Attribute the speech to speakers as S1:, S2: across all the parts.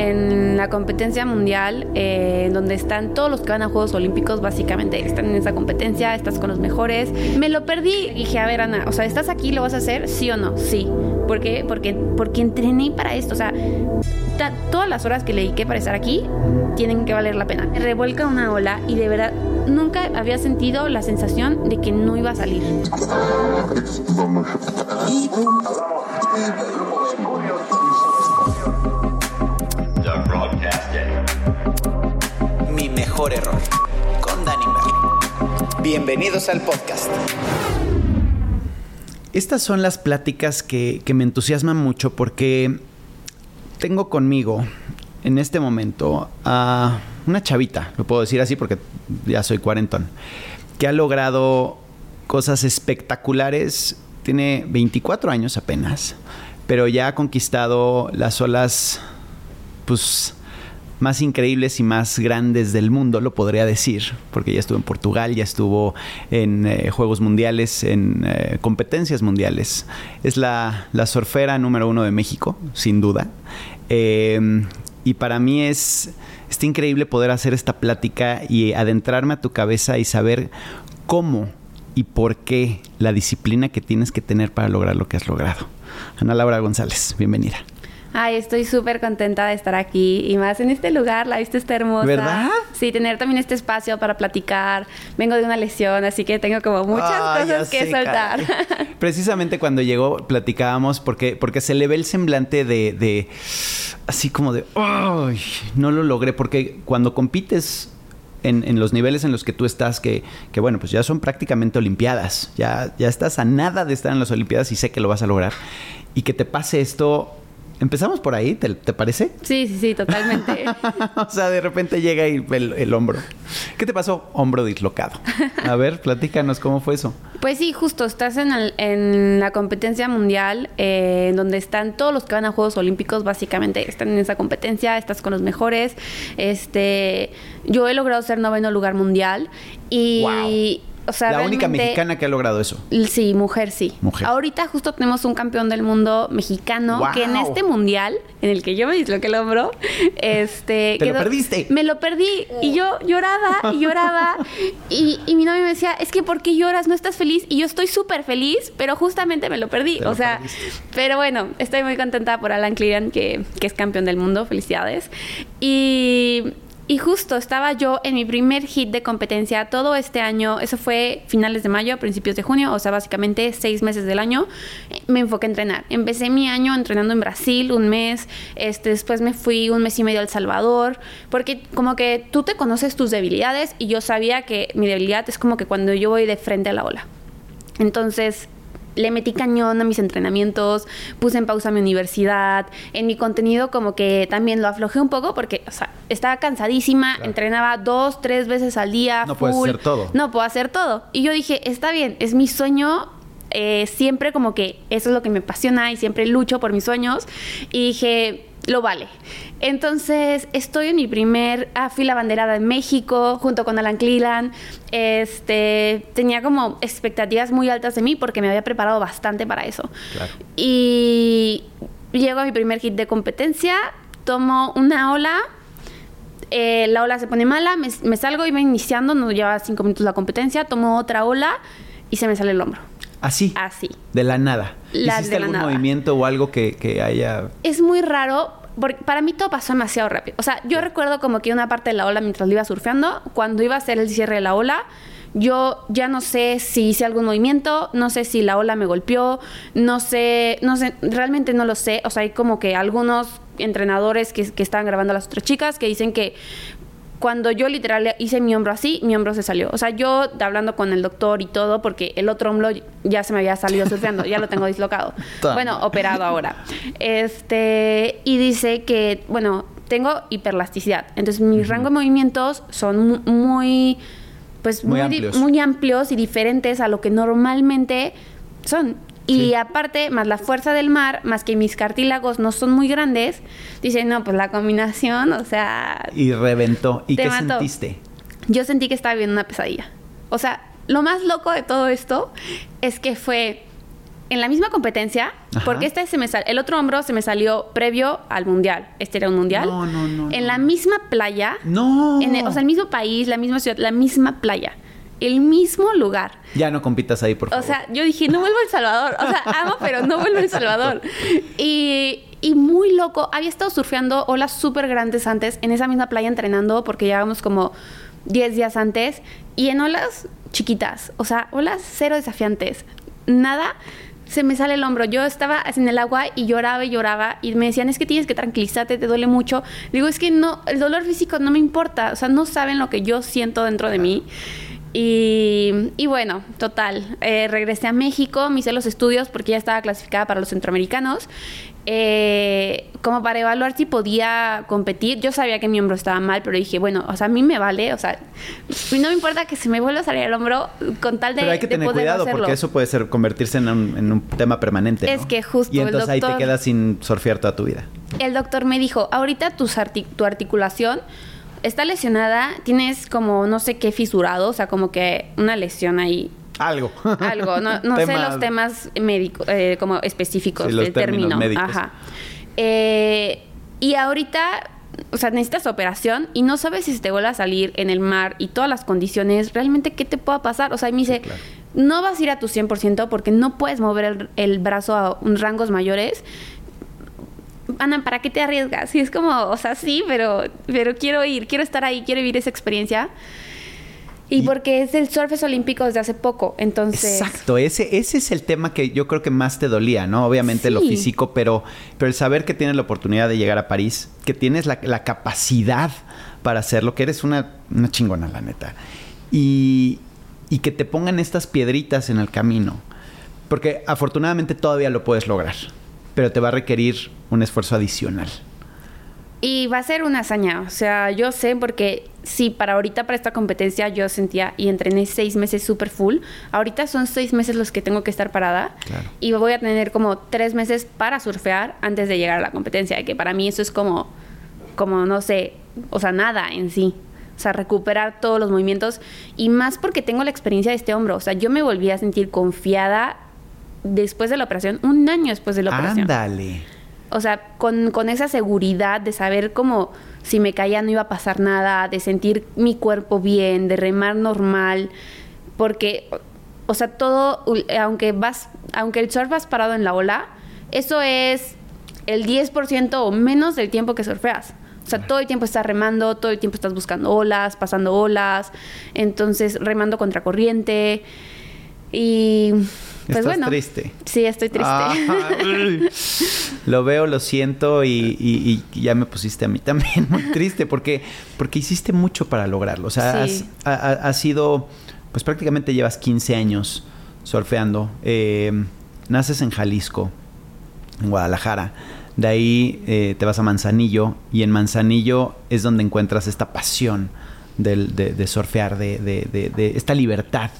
S1: en la competencia mundial, eh, donde están todos los que van a Juegos Olímpicos, básicamente están en esa competencia, estás con los mejores. Me lo perdí y dije, a ver, Ana, o sea, ¿estás aquí? ¿Lo vas a hacer? ¿Sí o no? Sí. ¿Por qué? Porque, porque entrené para esto. O sea, todas las horas que le dediqué para estar aquí tienen que valer la pena. Me revuelca una ola y de verdad nunca había sentido la sensación de que no iba a salir.
S2: Mejor error con Danny Bienvenidos al podcast.
S3: Estas son las pláticas que, que me entusiasman mucho porque tengo conmigo en este momento a una chavita, lo puedo decir así porque ya soy cuarentón, que ha logrado cosas espectaculares. Tiene 24 años apenas, pero ya ha conquistado las olas, pues más increíbles y más grandes del mundo, lo podría decir, porque ya estuvo en Portugal, ya estuvo en eh, Juegos Mundiales, en eh, competencias mundiales. Es la, la, surfera número uno de México, sin duda. Eh, y para mí es está increíble poder hacer esta plática y adentrarme a tu cabeza y saber cómo y por qué la disciplina que tienes que tener para lograr lo que has logrado. Ana Laura González, bienvenida.
S1: Ay, estoy súper contenta de estar aquí y más en este lugar, la vista está hermosa.
S3: ¿Verdad?
S1: Sí, tener también este espacio para platicar. Vengo de una lesión, así que tengo como muchas cosas que soltar.
S3: Precisamente cuando llegó platicábamos porque, porque se le ve el semblante de, de así como de, ¡ay! No lo logré, porque cuando compites en, los niveles en los que tú estás, que, que, bueno, pues ya son prácticamente Olimpiadas, ya, ya estás a nada de estar en las Olimpiadas y sé que lo vas a lograr, y que te pase esto Empezamos por ahí, ¿te, parece?
S1: Sí, sí, sí, totalmente.
S3: o sea, de repente llega el, el, hombro. ¿Qué te pasó? Hombro dislocado. A ver, platícanos cómo fue eso.
S1: Pues sí, justo, estás en, en la competencia mundial, eh, donde están todos los que van a Juegos Olímpicos, básicamente están en esa competencia, estás con los mejores. Este, yo he logrado ser noveno lugar mundial y
S3: la única mexicana que ha logrado eso.
S1: Sí, mujer sí.
S3: Mujer.
S1: Ahorita justo tenemos un campeón del mundo mexicano que en este mundial, en el que yo me disloqué el hombro, este...
S3: ¿Te lo perdiste?
S1: Me lo perdí y yo lloraba y lloraba y, mi novio me decía, es que ¿por qué lloras? ¿No estás feliz? Y yo estoy súper feliz, pero justamente me lo perdí. o sea, pero bueno, estoy muy contenta por Alan Clean, que, que es campeón del mundo. Felicidades. Y y justo estaba yo en mi primer hit de competencia todo este año, eso fue finales de mayo, principios de junio, o sea, básicamente seis meses del año, me enfoqué a entrenar. Empecé mi año entrenando en Brasil un mes, este, después me fui un mes y medio a Salvador, porque como que tú te conoces tus debilidades y yo sabía que mi debilidad es como que cuando yo voy de frente a la ola. Entonces le metí cañón a mis entrenamientos, puse en pausa mi universidad, en mi contenido como que también lo aflojé un poco porque, o sea, estaba cansadísima, entrenaba dos, tres veces al día.
S3: No puedes hacer todo.
S1: No puedo hacer todo. Y yo dije, está bien, es mi sueño. Eh, siempre como que eso es lo que me apasiona y siempre lucho por mis sueños. Y dije, lo vale. Entonces, estoy en mi primer, ah, fui la banderada de México junto con Alan Cleland. Este, tenía como expectativas muy altas de mí porque me había preparado bastante para eso. Y llego a mi primer hit de competencia, tomo una ola, eh, la ola se pone mala, me, salgo y me iniciando, no lleva cinco minutos la competencia, tomo otra ola y se me sale el hombro.
S3: ¿Así?
S1: Así.
S3: De la nada. ¿Hiciste algún movimiento o algo que, que, haya...?
S1: Es muy raro porque para mí todo pasó demasiado rápido. O sea, yo recuerdo como que una parte de la ola mientras lo iba surfeando, cuando iba a hacer el cierre de la ola, yo ya no sé si hice algún movimiento, no sé si la ola me golpeó, no sé, no sé, realmente no lo sé. O sea, hay como que algunos entrenadores que, que estaban grabando a las otras chicas que dicen que cuando yo literal hice mi hombro así, mi hombro se salió. O sea, yo hablando con el doctor y todo, porque el otro hombro ya se me había salido surfeando, ya lo tengo dislocado. bueno, operado ahora. Este, y dice que, bueno, tengo hiperlasticidad. Entonces, mis rangos de movimientos son muy, pues,
S3: muy, amplios.
S1: muy amplios y diferentes a lo que normalmente son. Y aparte, más la fuerza del mar, más que mis cartílagos no son muy grandes, dice, no, pues la combinación, o sea...
S3: Y reventó. ¿Y qué sentiste?
S1: Yo sentí que estaba viendo una pesadilla. O sea, lo más loco de todo esto es que fue en la misma competencia, porque este se me sal, el otro hombro se me salió previo al mundial. Este era un mundial.
S3: No, no, no.
S1: En la misma playa.
S3: No.
S1: En el- o sea, el mismo país, la misma ciudad, la misma playa. El mismo lugar.
S3: Ya no compitas ahí, por
S1: O
S3: favor.
S1: sea, yo dije, no vuelvo a El Salvador. O sea, amo, pero no vuelvo a El Salvador. Y, y muy loco. Había estado surfeando olas súper grandes antes, en esa misma playa entrenando, porque llegábamos como 10 días antes. Y en olas chiquitas. O sea, olas cero desafiantes. Nada. Se me sale el hombro. Yo estaba en el agua y lloraba y lloraba. Y me decían, es que tienes que tranquilizarte, te duele mucho. Digo, es que no, el dolor físico no me importa. O sea, no saben lo que yo siento dentro de mí. Y, y bueno, total, eh, regresé a México, me hice los estudios porque ya estaba clasificada para los centroamericanos, eh, como para evaluar si podía competir. Yo sabía que mi hombro estaba mal, pero dije, bueno, o sea, a mí me vale, o sea, no me importa que se me vuelva a salir el hombro con tal de,
S3: Pero hay que tener cuidado
S1: hacerlo.
S3: porque eso puede ser convertirse en un, en un tema permanente.
S1: Es que justo
S3: Y
S1: el
S3: entonces ahí te quedas sin surfear toda tu vida.
S1: El doctor me dijo, ahorita tus arti- tu articulación está lesionada, tienes como no sé qué fisurado, o sea, como que una lesión ahí
S3: Algo.
S1: algo, no, no sé los temas médicos, eh, como específicos
S3: Sí, los
S1: del término.
S3: médicos.
S1: Ajá. Eh, y ahorita, o sea, necesitas operación y no sabes si se te vuelve a salir en el mar y todas las condiciones, realmente qué te pueda pasar. O sea, y me dice,
S3: claro.
S1: no vas a ir a tu 100% porque no puedes mover el, el brazo a un- rangos mayores. Ana, ¿para qué te arriesgas? Y es como, o sea, sí, pero, pero quiero ir, quiero estar ahí, quiero vivir esa experiencia. Y
S3: Y-
S1: porque es el surf es olímpico desde hace poco, entonces...
S3: Exacto, ese, ese es el tema que yo creo que más te dolía, ¿no? Obviamente lo físico, pero, pero el saber que tienes la oportunidad de llegar a París, que tienes la, la capacidad para hacerlo, que eres una, una chingona, la neta. Y, y que te pongan estas piedritas en el camino. Porque afortunadamente todavía lo puedes lograr, pero te va a requerir un esfuerzo adicional.
S1: Y va a ser una hazaña, o sea, yo sé porque sí, para ahorita, para esta competencia, yo sentía y entrené seis meses súper full. Ahorita son seis meses los que tengo que estar parada.
S3: Claro.
S1: Y voy a tener como tres meses para surfear antes de llegar a la competencia, que para mí eso es como, como no sé, o sea, nada en sí. O sea, recuperar todos los movimientos y más porque tengo la experiencia de este hombro. O sea, yo me volví a sentir confiada después de la operación, un año después de la operación.
S3: Ándale.
S1: O sea, con, con esa seguridad de saber cómo si me caía no iba a pasar nada, de sentir mi cuerpo bien, de remar normal, porque, o sea, todo, eh, aunque vas, aunque el surf vas parado en la ola, eso es el 10% o menos del tiempo que surfeas. O sea, todo el tiempo estás remando, todo el tiempo estás buscando olas, pasando olas, entonces remando contra corriente. Y pues
S3: Estás
S1: bueno.
S3: triste.
S1: Sí, estoy triste.
S3: Lo veo, lo siento y, y- y ya me pusiste a mí también muy triste porque, porque hiciste mucho para lograrlo. O sea,
S1: Sí.
S3: has, ha- sido, pues prácticamente llevas 15 años surfeando. Eh, naces en Jalisco, en Guadalajara. De ahí eh, te vas a Manzanillo y en Manzanillo es donde encuentras esta pasión del- de, de surfear, de, de- de- de esta libertad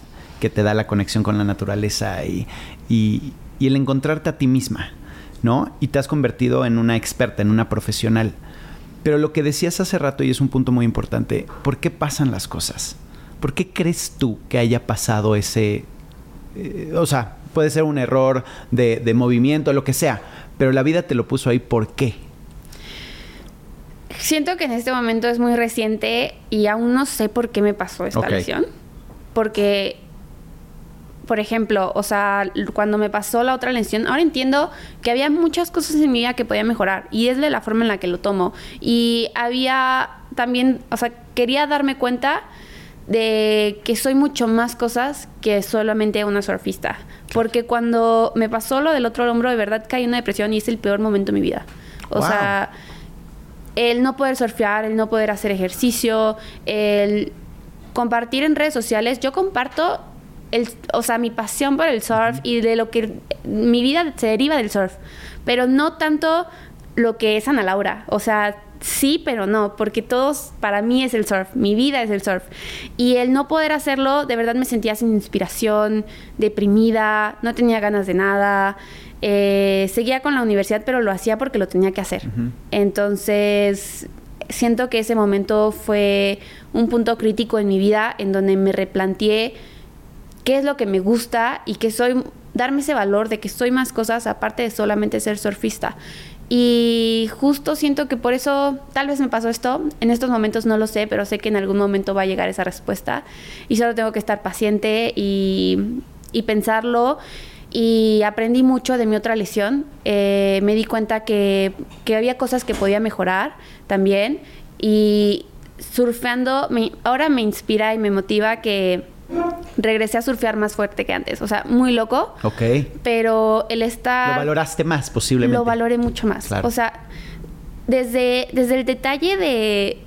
S3: que te da la conexión con la naturaleza y, y- y el encontrarte a ti misma, ¿no? Y te has convertido en una experta, en una profesional. Pero lo que decías hace rato, y es un punto muy importante, ¿por qué pasan las cosas? ¿Por qué crees tú que haya pasado ese... eh, o sea, puede ser un error de, de movimiento, lo que sea, pero la vida te lo puso ahí, ¿por qué?
S1: Siento que en este momento es muy reciente y aún no sé por qué me pasó esta
S3: Ok.
S1: lesión. Porque, por ejemplo, o sea, cuando me pasó la otra lesión, ahora entiendo que había muchas cosas en mi vida que podía mejorar y es de la forma en la que lo tomo. Y había también, o sea, quería darme cuenta de que soy mucho más cosas que solamente una surfista. Porque cuando me pasó lo del otro hombro, de verdad caí en una depresión y es el peor momento de mi vida. O
S3: Wow.
S1: sea, el no poder surfear, el no poder hacer ejercicio, el compartir en redes sociales. Yo comparto, el, o sea, mi pasión por el surf y de lo que mi vida se deriva del surf, pero no tanto lo que es Ana Laura. O sea, sí, pero no, porque todos, para mí es el surf, mi vida es el surf. Y el no poder hacerlo, de verdad me sentía sin inspiración, deprimida, no tenía ganas de nada. Eh, seguía con la universidad, pero lo hacía porque lo tenía que hacer. Entonces, siento que ese momento fue un punto crítico en mi vida en donde me replanteé qué es lo que me gusta y que soy darme ese valor de que soy más cosas aparte de solamente ser surfista. Y justo siento que por eso tal vez me pasó esto. En estos momentos no lo sé, pero sé que en algún momento va a llegar esa respuesta. Y solo tengo que estar paciente y, y pensarlo. Y aprendí mucho de mi otra lesión. Eh, me di cuenta que, que, había cosas que podía mejorar también. Y surfeando, ahora me inspira y me motiva que regresé a surfear más fuerte que antes. O sea, muy loco.
S3: Ok.
S1: Pero el estar...
S3: Lo valoraste más, posiblemente.
S1: Lo valoré mucho más. O sea, desde, desde el detalle de,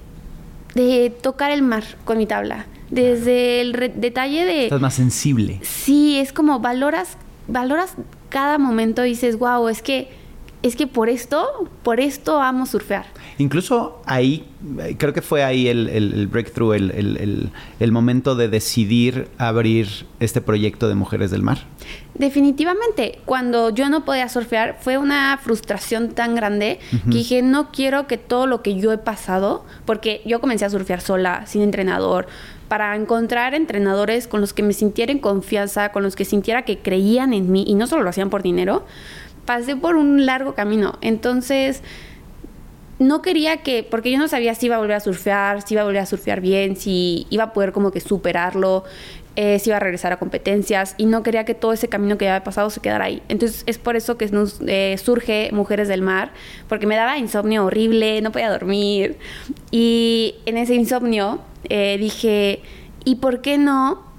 S1: de tocar el mar con mi tabla. Desde el detalle de...
S3: Estás más sensible.
S1: Sí, es como valoras, valoras cada momento y dices, wow, es que, es que por esto, por esto amo surfear.
S3: Incluso ahí, creo que fue ahí el, breakthrough, el, momento de decidir abrir este proyecto de Mujeres del Mar.
S1: Definitivamente, cuando yo no podía surfear fue una frustración tan grande que dije, no quiero que todo lo que yo he pasado, porque yo comencé a surfear sola, sin entrenador, para encontrar entrenadores con los que me sintiera en confianza, con los que sintiera que creían en mí y no solo lo hacían por dinero, pasé por un largo camino. Entonces, no quería que, porque yo no sabía si iba a volver a surfear, si iba a volver a surfear bien, si iba a poder como que superarlo, eh, si iba a regresar a competencias y no quería que todo ese camino que había pasado se quedara ahí. Entonces es por eso que nos, eh, surge Mujeres del Mar, porque me daba insomnio horrible, no podía dormir y en ese insomnio eh, dije, ¿y por qué no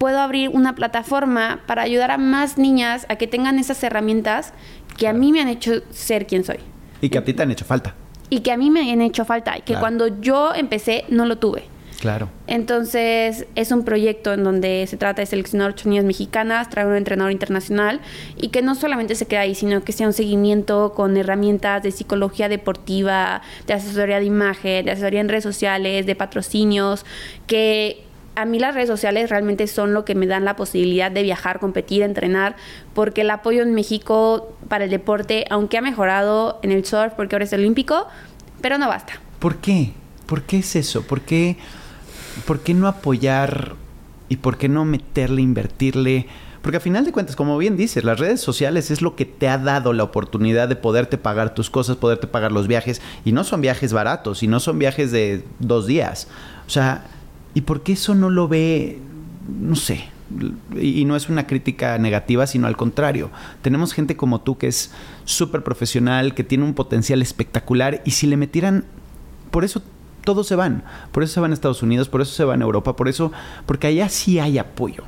S1: puedo abrir una plataforma para ayudar a más niñas a que tengan esas herramientas que a mí me han hecho ser quien soy?
S3: Y que a ti te han hecho falta
S1: y que a mí me han hecho falta y que cuando yo empecé no lo tuve.
S3: Claro.
S1: Entonces, es un proyecto en donde se trata de seleccionar ocho niñas mexicanas, traer un entrenador internacional y que no solamente se quede ahí, sino que sea un seguimiento con herramientas de psicología deportiva, de asesoría de imagen, de asesoría en redes sociales, de patrocinios, que a mí las redes sociales realmente son lo que me dan la posibilidad de viajar, competir, entrenar, porque el apoyo en México para el deporte, aunque ha mejorado en el surf, porque ahora es olímpico, pero no basta.
S3: ¿Por qué? ¿Por qué es eso? ¿Por qué, por qué no apoyar y por qué no meterle, invertirle? Porque a final de cuentas, como bien dices, las redes sociales es lo que te ha dado la oportunidad de poderte pagar tus cosas, poderte pagar los viajes. Y no son viajes baratos, y no son viajes de dos días. O sea, ¿Y por qué eso no lo ve, no sé, y no es una crítica negativa, sino al contrario. Tenemos gente como tú que es súper profesional, que tiene un potencial espectacular y si le metieran, por eso todos se van, por eso se van a Estados Unidos, por eso se van a Europa, por eso, porque allá sí hay apoyo.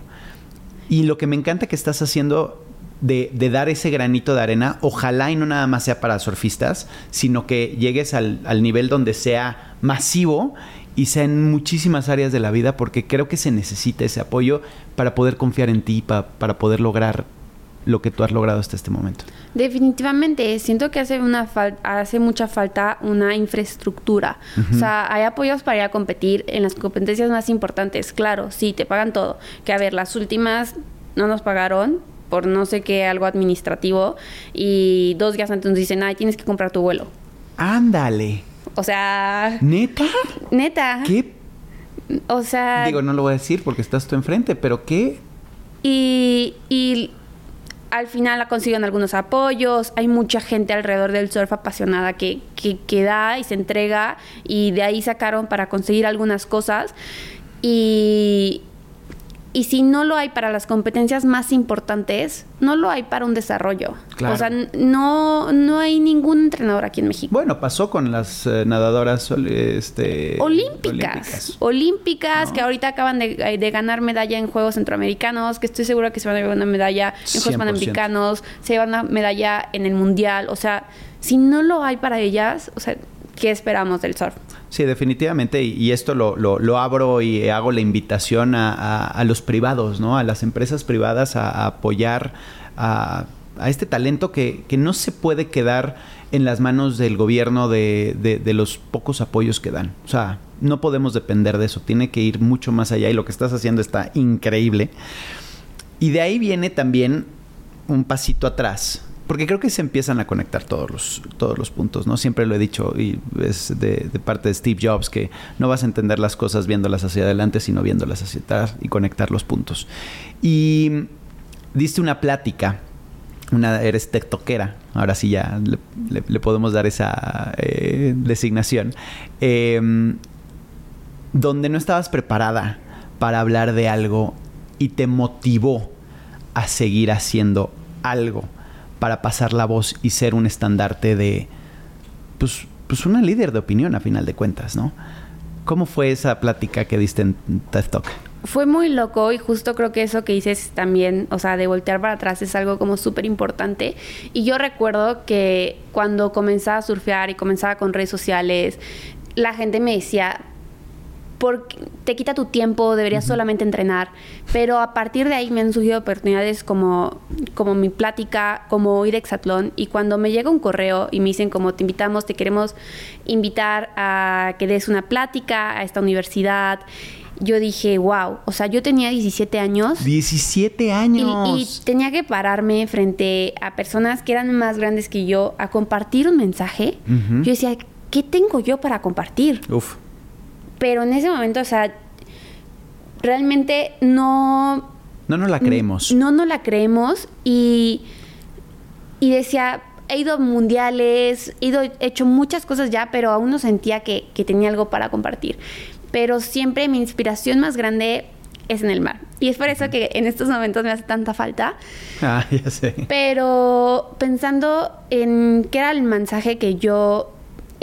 S3: Y lo que me encanta que estás haciendo de, dar ese granito de arena, ojalá y no nada más sea para surfistas, sino que llegues al, al nivel donde sea masivo y sea en muchísimas áreas de la vida porque creo que se necesita ese apoyo para poder confiar en ti, para poder lograr lo que tú has logrado hasta este momento.
S1: Definitivamente, siento que hace una hace mucha falta una infraestructura. O sea, hay apoyos para ir a competir en las competencias más importantes, claro, sí, te pagan todo. Que a ver, las últimas no nos pagaron por no sé qué, algo administrativo, y dos días antes nos dicen, ay, tienes que comprar tu vuelo.
S3: Ándale.
S1: O sea.
S3: ¿Neta?
S1: Neta.
S3: ¿Qué?
S1: O sea.
S3: Digo, no lo voy a decir porque estás tú enfrente, pero ¿qué?
S1: Y, y al final consiguen algunos apoyos. Hay mucha gente alrededor del surf apasionada que, que, que da y se entrega. Y de ahí sacaron para conseguir algunas cosas. Y, y si no lo hay para las competencias más importantes, no lo hay para un desarrollo. O sea, no, no hay ningún entrenador aquí en México.
S3: Bueno, pasó con las eh, nadadoras este,
S1: olímpicas. Olímpicas, que ahorita acaban de, ganar medalla en Juegos Centroamericanos, que estoy segura que se van a llevar una medalla en Juegos Panamericanos, se llevan una medalla en el Mundial. O sea, si no lo hay para ellas, o sea, ¿qué esperamos del surf?
S3: Sí, definitivamente. Y, esto lo, lo, abro y hago la invitación a, los privados, ¿no? A las empresas privadas a, apoyar a, este talento que, no se puede quedar en las manos del gobierno de, de, los pocos apoyos que dan. O sea, no podemos depender de eso. Tiene que ir mucho más allá y lo que estás haciendo está increíble. Y de ahí viene también un pasito atrás porque creo que se empiezan a conectar todos los, todos los puntos, ¿no? Siempre lo he dicho y es de, parte de Steve Jobs que no vas a entender las cosas viéndolas hacia adelante, sino viéndolas hacia atrás y conectar los puntos. Y diste una plática, una, eres tiktoquera, ahora sí ya le, podemos dar esa eh, designación, em, donde no estabas preparada para hablar de algo y te motivó a seguir haciendo algo para pasar la voz y ser un estandarte de, pues, pues una líder de opinión a final de cuentas, ¿no? ¿Cómo fue esa plática que diste en TED Talk?
S1: Fue muy loco y justo creo que eso que dices también, o sea, de voltear para atrás es algo como súper importante. Y yo recuerdo que cuando comenzaba a surfear y comenzaba con redes sociales, la gente me decía, porque te quita tu tiempo, deberías solamente entrenar. Pero a partir de ahí me han surgido oportunidades como, como mi plática, como ir a Exatlón. Y cuando me llega un correo y me dicen como te invitamos, te queremos invitar a que des una plática a esta universidad yo dije, wow, o sea, yo tenía 17 años.
S3: 17 años.
S1: Y, tenía que pararme frente a personas que eran más grandes que yo a compartir un mensaje. Yo decía, ¿qué tengo yo para compartir? Uf. Pero en ese momento, o sea, realmente no...
S3: No nos la creemos.
S1: No nos la creemos y, y decía, he ido a mundiales, he, ido, hecho muchas cosas ya, pero aún no sentía que, que tenía algo para compartir. Pero siempre mi inspiración más grande es en el mar. Y es por eso que en estos momentos me hace tanta falta.
S3: Ah, ya sé.
S1: Pero pensando en qué era el mensaje que yo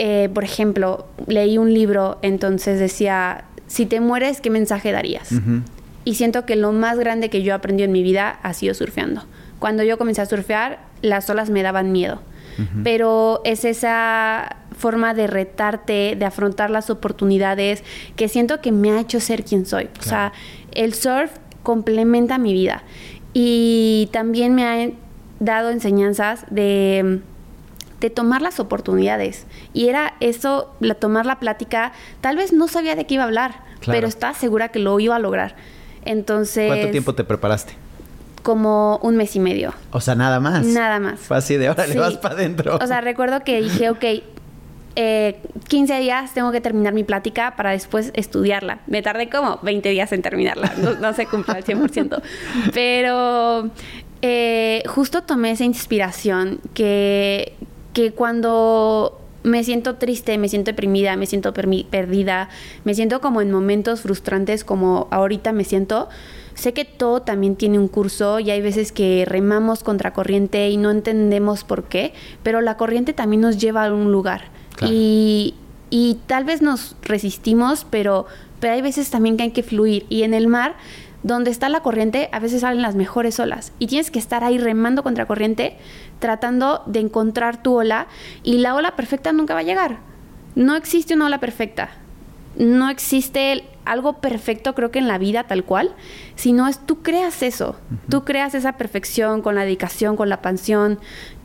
S1: eh, por ejemplo, leí un libro, entonces decía, si te mueres, ¿qué mensaje darías? Y siento que lo más grande que yo aprendí en mi vida ha sido surfeando. Cuando yo comencé a surfear, las olas me daban miedo. Pero es esa forma de retarte, de afrontar las oportunidades, que siento que me ha hecho ser quien soy. O sea, el surf complementa mi vida. Y también me ha dado enseñanzas de de tomar las oportunidades. Y era eso, la, tomar la plática, tal vez no sabía de qué iba a hablar, pero estaba segura que lo iba a lograr. Entonces...
S3: ¿Cuánto tiempo te preparaste?
S1: Como un mes y medio.
S3: O sea, nada más.
S1: Nada más.
S3: Fue así de ahora le vas para adentro.
S1: O sea, recuerdo que dije, ok, eh, 15 días tengo que terminar mi plática para después estudiarla. Me tardé como 20 días en terminarla, no, se cumple al 100%. Pero eh, justo tomé esa inspiración que, que cuando me siento triste, me siento deprimida, me siento perdida, me siento como en momentos frustrantes como ahorita me siento, sé que todo también tiene un curso y hay veces que remamos contra corriente y no entendemos por qué, pero la corriente también nos lleva a un lugar. Y, y tal vez nos resistimos, pero, pero hay veces también que hay que fluir. Y en el mar donde está la corriente, a veces salen las mejores olas y tienes que estar ahí remando contra corriente, tratando de encontrar tu ola y la ola perfecta nunca va a llegar. No existe una ola perfecta. No existe algo perfecto, creo que en la vida tal cual, sino es tú creas eso, tú creas esa perfección con la dedicación, con la pasión,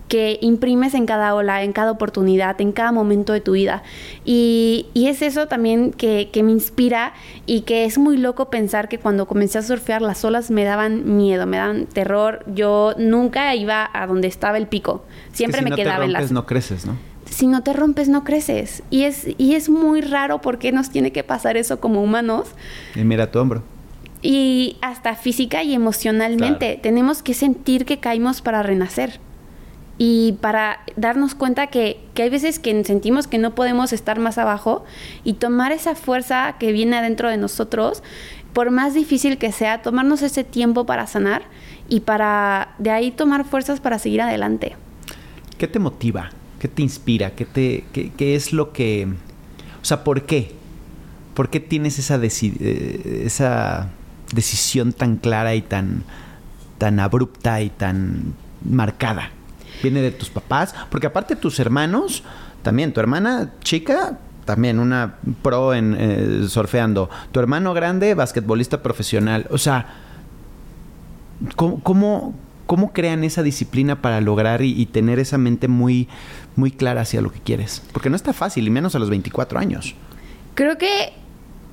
S1: que imprimes en cada ola, en cada oportunidad, en cada momento de tu vida. Y, es eso también que, me inspira y que es muy loco pensar que cuando comencé a surfear las olas me daban miedo, me daban terror. Yo nunca iba a donde estaba el pico. Siempre me quedaba en las...
S3: no creces, ¿no?
S1: Si no te rompes, no creces. Y es, y es muy raro porque nos tiene que pasar eso como humanos.
S3: Y mira tu hombro
S1: y hasta física y emocionalmente. Tenemos que sentir que caímos para renacer y para darnos cuenta que, hay veces que sentimos que no podemos estar más abajo y tomar esa fuerza que viene adentro de nosotros, por más difícil que sea, tomarnos ese tiempo para sanar y para de ahí tomar fuerzas para seguir adelante.
S3: ¿Qué te motiva? ¿Qué te inspira? ¿Qué, te, qué, es lo que... O sea, ¿por qué? ¿Por qué tienes esa, eh, esa decisión tan clara y tan, tan abrupta y tan marcada? Viene de tus papás, porque aparte tus hermanos, también tu hermana chica, también una pro en eh, tu hermano grande, basquetbolista profesional, o sea, ¿cómo, cómo, crean esa disciplina para lograr y, tener esa mente muy, muy clara hacia lo que quieres? Porque no está fácil, y menos a los 24 años.
S1: Creo que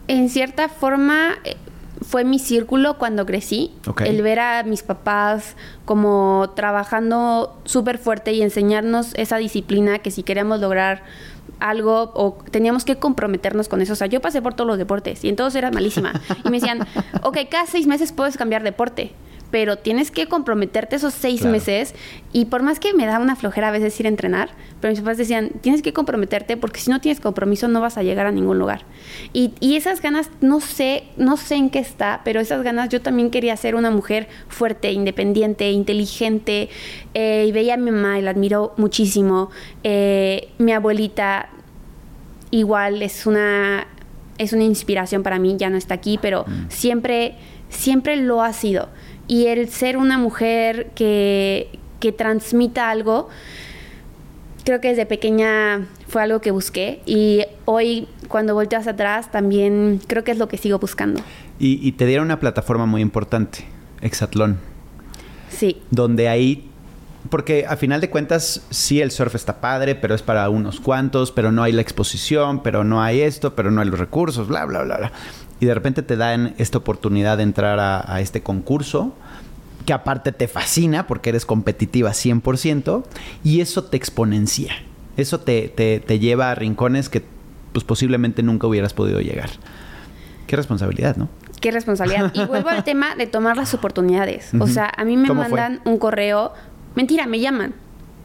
S1: en cierta forma eh, fue mi círculo cuando crecí. El ver a mis papás como trabajando súper fuerte y enseñarnos esa disciplina que si queríamos lograr algo o teníamos que comprometernos con eso. O sea, yo pasé por todos los deportes y en todos era malísima. Y me decían, ok, cada seis meses puedes cambiar deporte. Pero tienes que comprometerte esos seis
S3: Claro.
S1: meses y por más que me da una flojera a veces ir a entrenar, pero mis papás decían, tienes que comprometerte porque si no tienes compromiso no vas a llegar a ningún lugar. Y, y esas ganas, no sé, no sé en qué está, pero esas ganas yo también quería ser una mujer fuerte, independiente, inteligente, eh, y veía a mi mamá y la admiro muchísimo. Eh, mi abuelita igual es una es una inspiración para mí, ya no está aquí, pero siempre siempre lo ha sido. Y el ser una mujer que, que transmita algo, creo que desde pequeña fue algo que busqué y hoy cuando volteas atrás también creo que es lo que sigo buscando.
S3: Y, y te dieron una plataforma muy importante, Exatlón,
S1: Sí,
S3: donde ahí, porque a final de cuentas sí el surf está padre, pero es para unos cuantos, pero no hay la exposición, pero no hay esto, pero no hay los recursos, bla, bla, bla, bla. Y de repente te dan esta oportunidad de entrar a, a este concurso, que aparte te fascina porque eres competitiva 100%, y eso te exponencia. Eso te, te, te lleva a rincones que pues posiblemente nunca hubieras podido llegar. Qué responsabilidad, ¿no?
S1: qué responsabilidad. Y vuelvo al tema de tomar las oportunidades. O sea, a mí me mandan un correo, mentira, me llaman.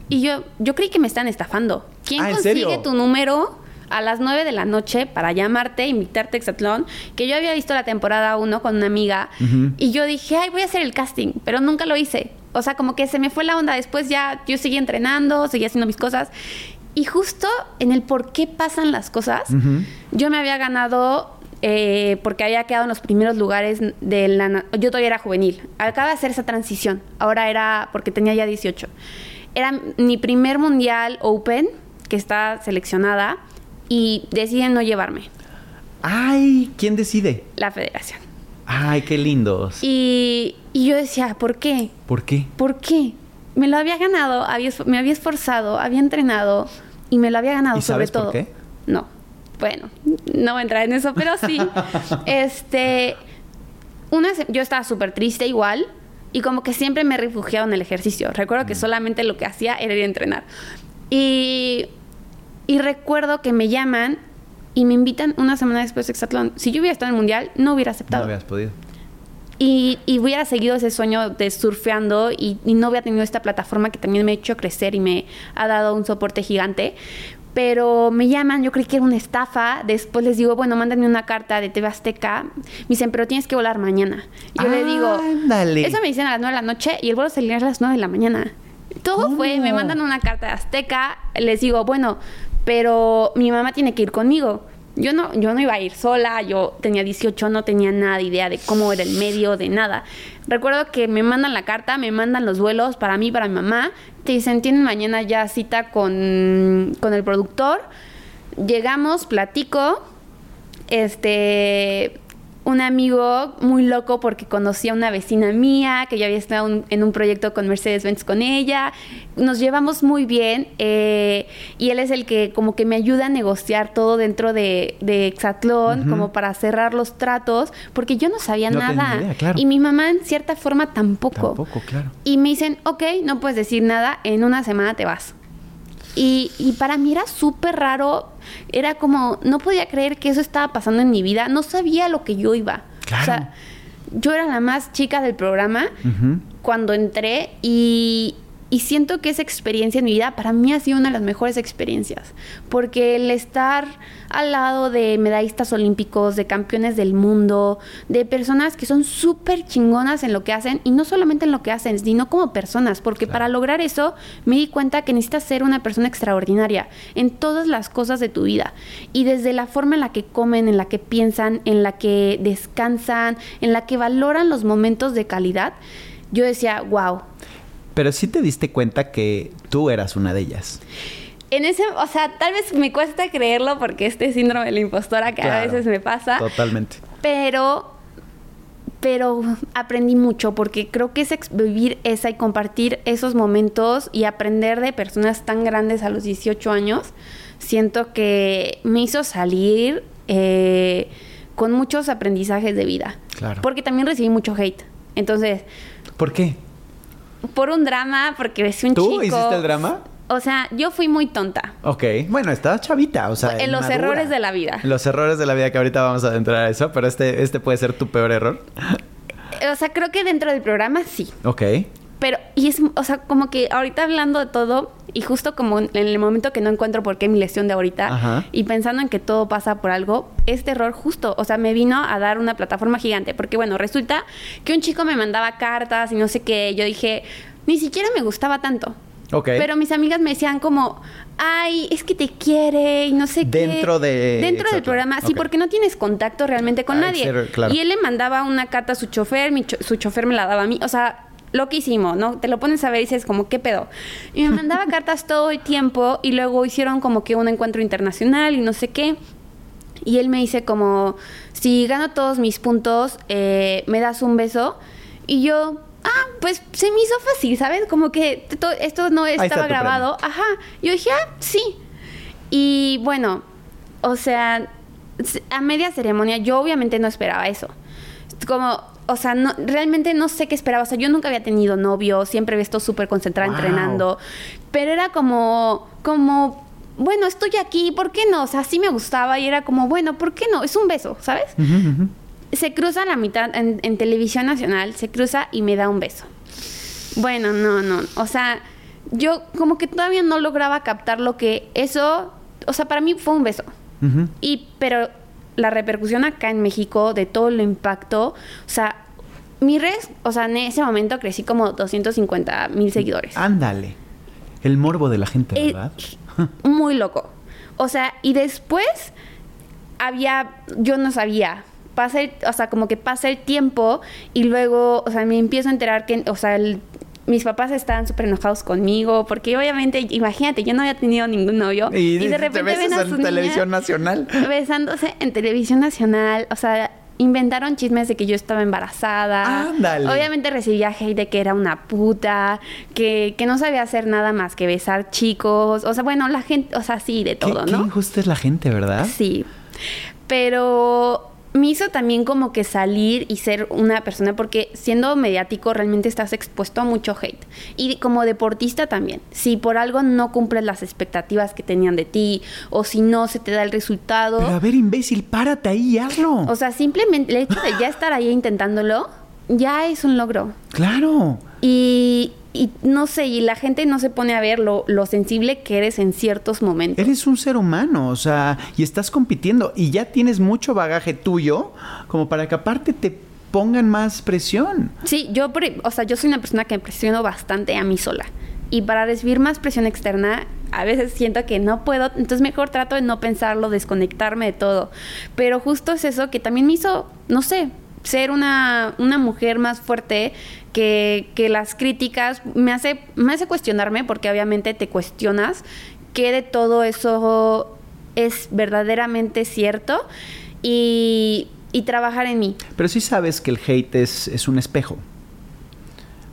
S1: Y yo, yo creí que me están estafando. ¿Quién
S3: Ah, ¿en
S1: consigue tu número a las 9 de la noche para llamarte, invitarte a Exatlón? Que yo había visto la temporada 1 con una amiga y yo dije, ay, voy a hacer el casting, pero nunca lo hice. O sea, como que se me fue la onda. Después ya yo seguí entrenando, seguí haciendo mis cosas. Y justo en el por qué pasan las cosas, yo me había ganado eh, porque había quedado en los primeros lugares de la... Yo todavía era juvenil. Acaba de hacer esa transición. Ahora era porque tenía ya 18. Era mi primer mundial Open, que está seleccionada, y deciden no llevarme,
S3: Ay, ¿quién decide?
S1: la federación.
S3: Ay, qué lindos.
S1: Y, y yo decía, ¿por qué?
S3: ¿Por qué?
S1: ¿Por qué? Me lo había ganado, había me había esforzado, había entrenado y me lo había ganado
S3: ¿Y
S1: sobre
S3: sabes por
S1: todo.
S3: qué?
S1: No. Bueno, no voy a entrar en eso, pero sí. este. Una, yo estaba súper triste igual y como que siempre me he refugiado en el ejercicio. Recuerdo
S3: Mm.
S1: que solamente lo que hacía era ir a entrenar. Y, y recuerdo que me llaman y me invitan una semana después de Exatlón. Si yo hubiera estado en el mundial, no hubiera
S3: No
S1: aceptado.
S3: habías podido.
S1: Y, y hubiera seguido ese sueño de surfeando y, y no hubiera tenido esta plataforma que también me ha hecho crecer y me ha dado un soporte gigante. Pero me llaman, yo creí que era una estafa. Después les digo, bueno, mándenme una carta de TV Azteca. Me dicen, pero tienes que volar mañana. Y yo le digo,
S3: Ándale.
S1: eso me dicen a las 9 de la noche y el vuelo salía a las 9 de la mañana. Todo
S3: ¿Cómo?
S1: fue, me mandan una carta de Azteca, les digo, bueno, pero mi mamá tiene que ir conmigo. Yo no, yo no iba a ir sola, yo tenía 18, no tenía nada de idea de cómo era el medio, de nada. Recuerdo que me mandan la carta, me mandan los vuelos para mí, para mi mamá. Te dicen, tienen mañana ya cita con, con el productor. Llegamos, platico. Este, un amigo muy loco porque conocía a una vecina mía que yo había estado un- en un proyecto con Mercedes-Benz con ella. Nos llevamos muy bien eh, y él es el que como que me ayuda a negociar todo dentro de, de como para cerrar los tratos, porque yo no sabía
S3: No
S1: nada.
S3: idea, claro.
S1: Y mi mamá en cierta forma tampoco.
S3: Tampoco, claro.
S1: Y me dicen, ok, no puedes decir nada, en una semana te vas. Y, y para mí era súper raro, era como, no podía creer que eso estaba pasando en mi vida, no sabía lo que yo iba.
S3: Claro.
S1: O sea, yo era la más chica del programa cuando entré y, y siento que esa experiencia en mi vida para mí ha sido una de las mejores experiencias, porque el estar al lado de medallistas olímpicos, de campeones del mundo, de personas que son súper chingonas en lo que hacen, y no solamente en lo que hacen, sino como personas, porque
S3: Claro.
S1: para lograr eso me di cuenta que necesitas ser una persona extraordinaria en todas las cosas de tu vida, y desde la forma en la que comen, en la que piensan, en la que descansan, en la que valoran los momentos de calidad, yo decía, wow,
S3: Pero sí te diste cuenta que tú eras una de ellas.
S1: En ese, o sea, tal vez me cuesta creerlo porque este síndrome de la impostora que a
S3: Claro.
S1: veces me pasa,
S3: Totalmente.
S1: pero pero aprendí mucho porque creo que es vivir esa y compartir esos momentos y aprender de personas tan grandes a los 18 años, siento que me hizo salir eh, con muchos aprendizajes de vida.
S3: Claro.
S1: Porque también recibí mucho hate. Entonces,
S3: ¿Por qué?
S1: Por un drama, porque besé un
S3: ¿Tú
S1: chico.
S3: hiciste el drama?
S1: O sea, yo fui muy tonta.
S3: Ok. Bueno, estabas chavita, o sea.
S1: En los errores de la vida.
S3: Los errores de la vida que ahorita vamos a entrar a eso, pero este, este puede ser tu peor error.
S1: o sea, creo que dentro del programa sí.
S3: Ok.
S1: Pero, y es, o sea, como que ahorita hablando de todo, y justo como en el momento que no encuentro por qué mi lesión de ahorita,
S3: Ajá.
S1: y pensando en que todo pasa por algo, este error justo, o sea, me vino a dar una plataforma gigante, porque bueno, resulta que un chico me mandaba cartas y no sé qué, yo dije, ni siquiera me gustaba tanto.
S3: Ok.
S1: Pero mis amigas me decían como, ay, es que te quiere y no sé qué.
S3: Dentro de-
S1: Dentro del programa, sí, porque no tienes contacto realmente con
S3: Ay,
S1: nadie.
S3: cero, claro.
S1: Y él le mandaba una carta a su chofer, mi cho- su chofer me la daba a mí, o sea, lo que hicimos, ¿no? Te lo pones a ver y dices como, ¿qué pedo? Y me mandaba cartas todo el tiempo y luego hicieron como que un encuentro internacional y no sé qué. Y él me dice como, si gano todos mis puntos, eh, ¿me das un beso? Y yo, ah, pues se me hizo fácil, ¿sabes? Como que to- esto no estaba grabado. Ajá. Yo dije, ah, sí. Y bueno, o sea, a media ceremonia yo obviamente no esperaba eso. Como, o sea, no, realmente no sé qué esperaba. O sea, yo nunca había tenido novio, siempre había estado súper concentrada
S3: Wow.
S1: entrenando. Pero era como, como, bueno, estoy aquí, ¿por qué no? O sea, sí me gustaba y era como, bueno, ¿por qué no? Es un beso, ¿sabes? Se cruza la mitad en, en televisión nacional, se cruza y me da un beso. Bueno, no, no. O sea, yo como que todavía no lograba captar lo que eso, o sea, para mí fue un beso. Y, pero la repercusión acá en México de todo el impacto, o sea, mi red, o sea, en ese momento crecí como 250 mil seguidores.
S3: Ándale. El morbo de la gente,
S1: Eh,
S3: ¿verdad?
S1: muy loco. O sea, y después había, yo no sabía, pasa el- o sea, como que pasa el tiempo y luego, o sea, me empiezo a enterar que, o sea, el- mis papás estaban súper enojados conmigo porque obviamente, imagínate, yo no había tenido ningún novio y, de repente ven a
S3: en
S1: sus
S3: televisión nacional.
S1: besándose en televisión nacional, o sea, inventaron chismes de que yo estaba embarazada.
S3: Ándale.
S1: Obviamente recibía hate de que era una puta, que, que no sabía hacer nada más que besar chicos. O sea, bueno, la gente, o sea, sí, de todo,
S3: qué,
S1: ¿no?
S3: Qué injusta es la gente, ¿verdad?
S1: Sí. Pero me hizo también como que salir y ser una persona, porque siendo mediático realmente estás expuesto a mucho hate. Y como deportista también. Si por algo no cumples las expectativas que tenían de ti, o si no se te da el resultado.
S3: Pero a ver, imbécil, párate ahí y hazlo.
S1: O sea, simplemente el hecho de ya estar ahí intentándolo, ya es un logro.
S3: claro.
S1: Y, y no sé, y la gente no se pone a ver lo, lo sensible que eres en ciertos momentos.
S3: Eres un ser humano, o sea, y estás compitiendo y ya tienes mucho bagaje tuyo como para que aparte te pongan más presión.
S1: Sí, yo, pre- o sea, yo soy una persona que me presiono bastante a mí sola. Y para recibir más presión externa, a veces siento que no puedo, entonces mejor trato de no pensarlo, desconectarme de todo. Pero justo es eso que también me hizo, no sé, ser una, una mujer más fuerte que, que las críticas, me hace, me hace cuestionarme, porque obviamente te cuestionas que de todo eso es verdaderamente cierto y, y trabajar en mí.
S3: Pero sí sabes que el hate es, es un espejo.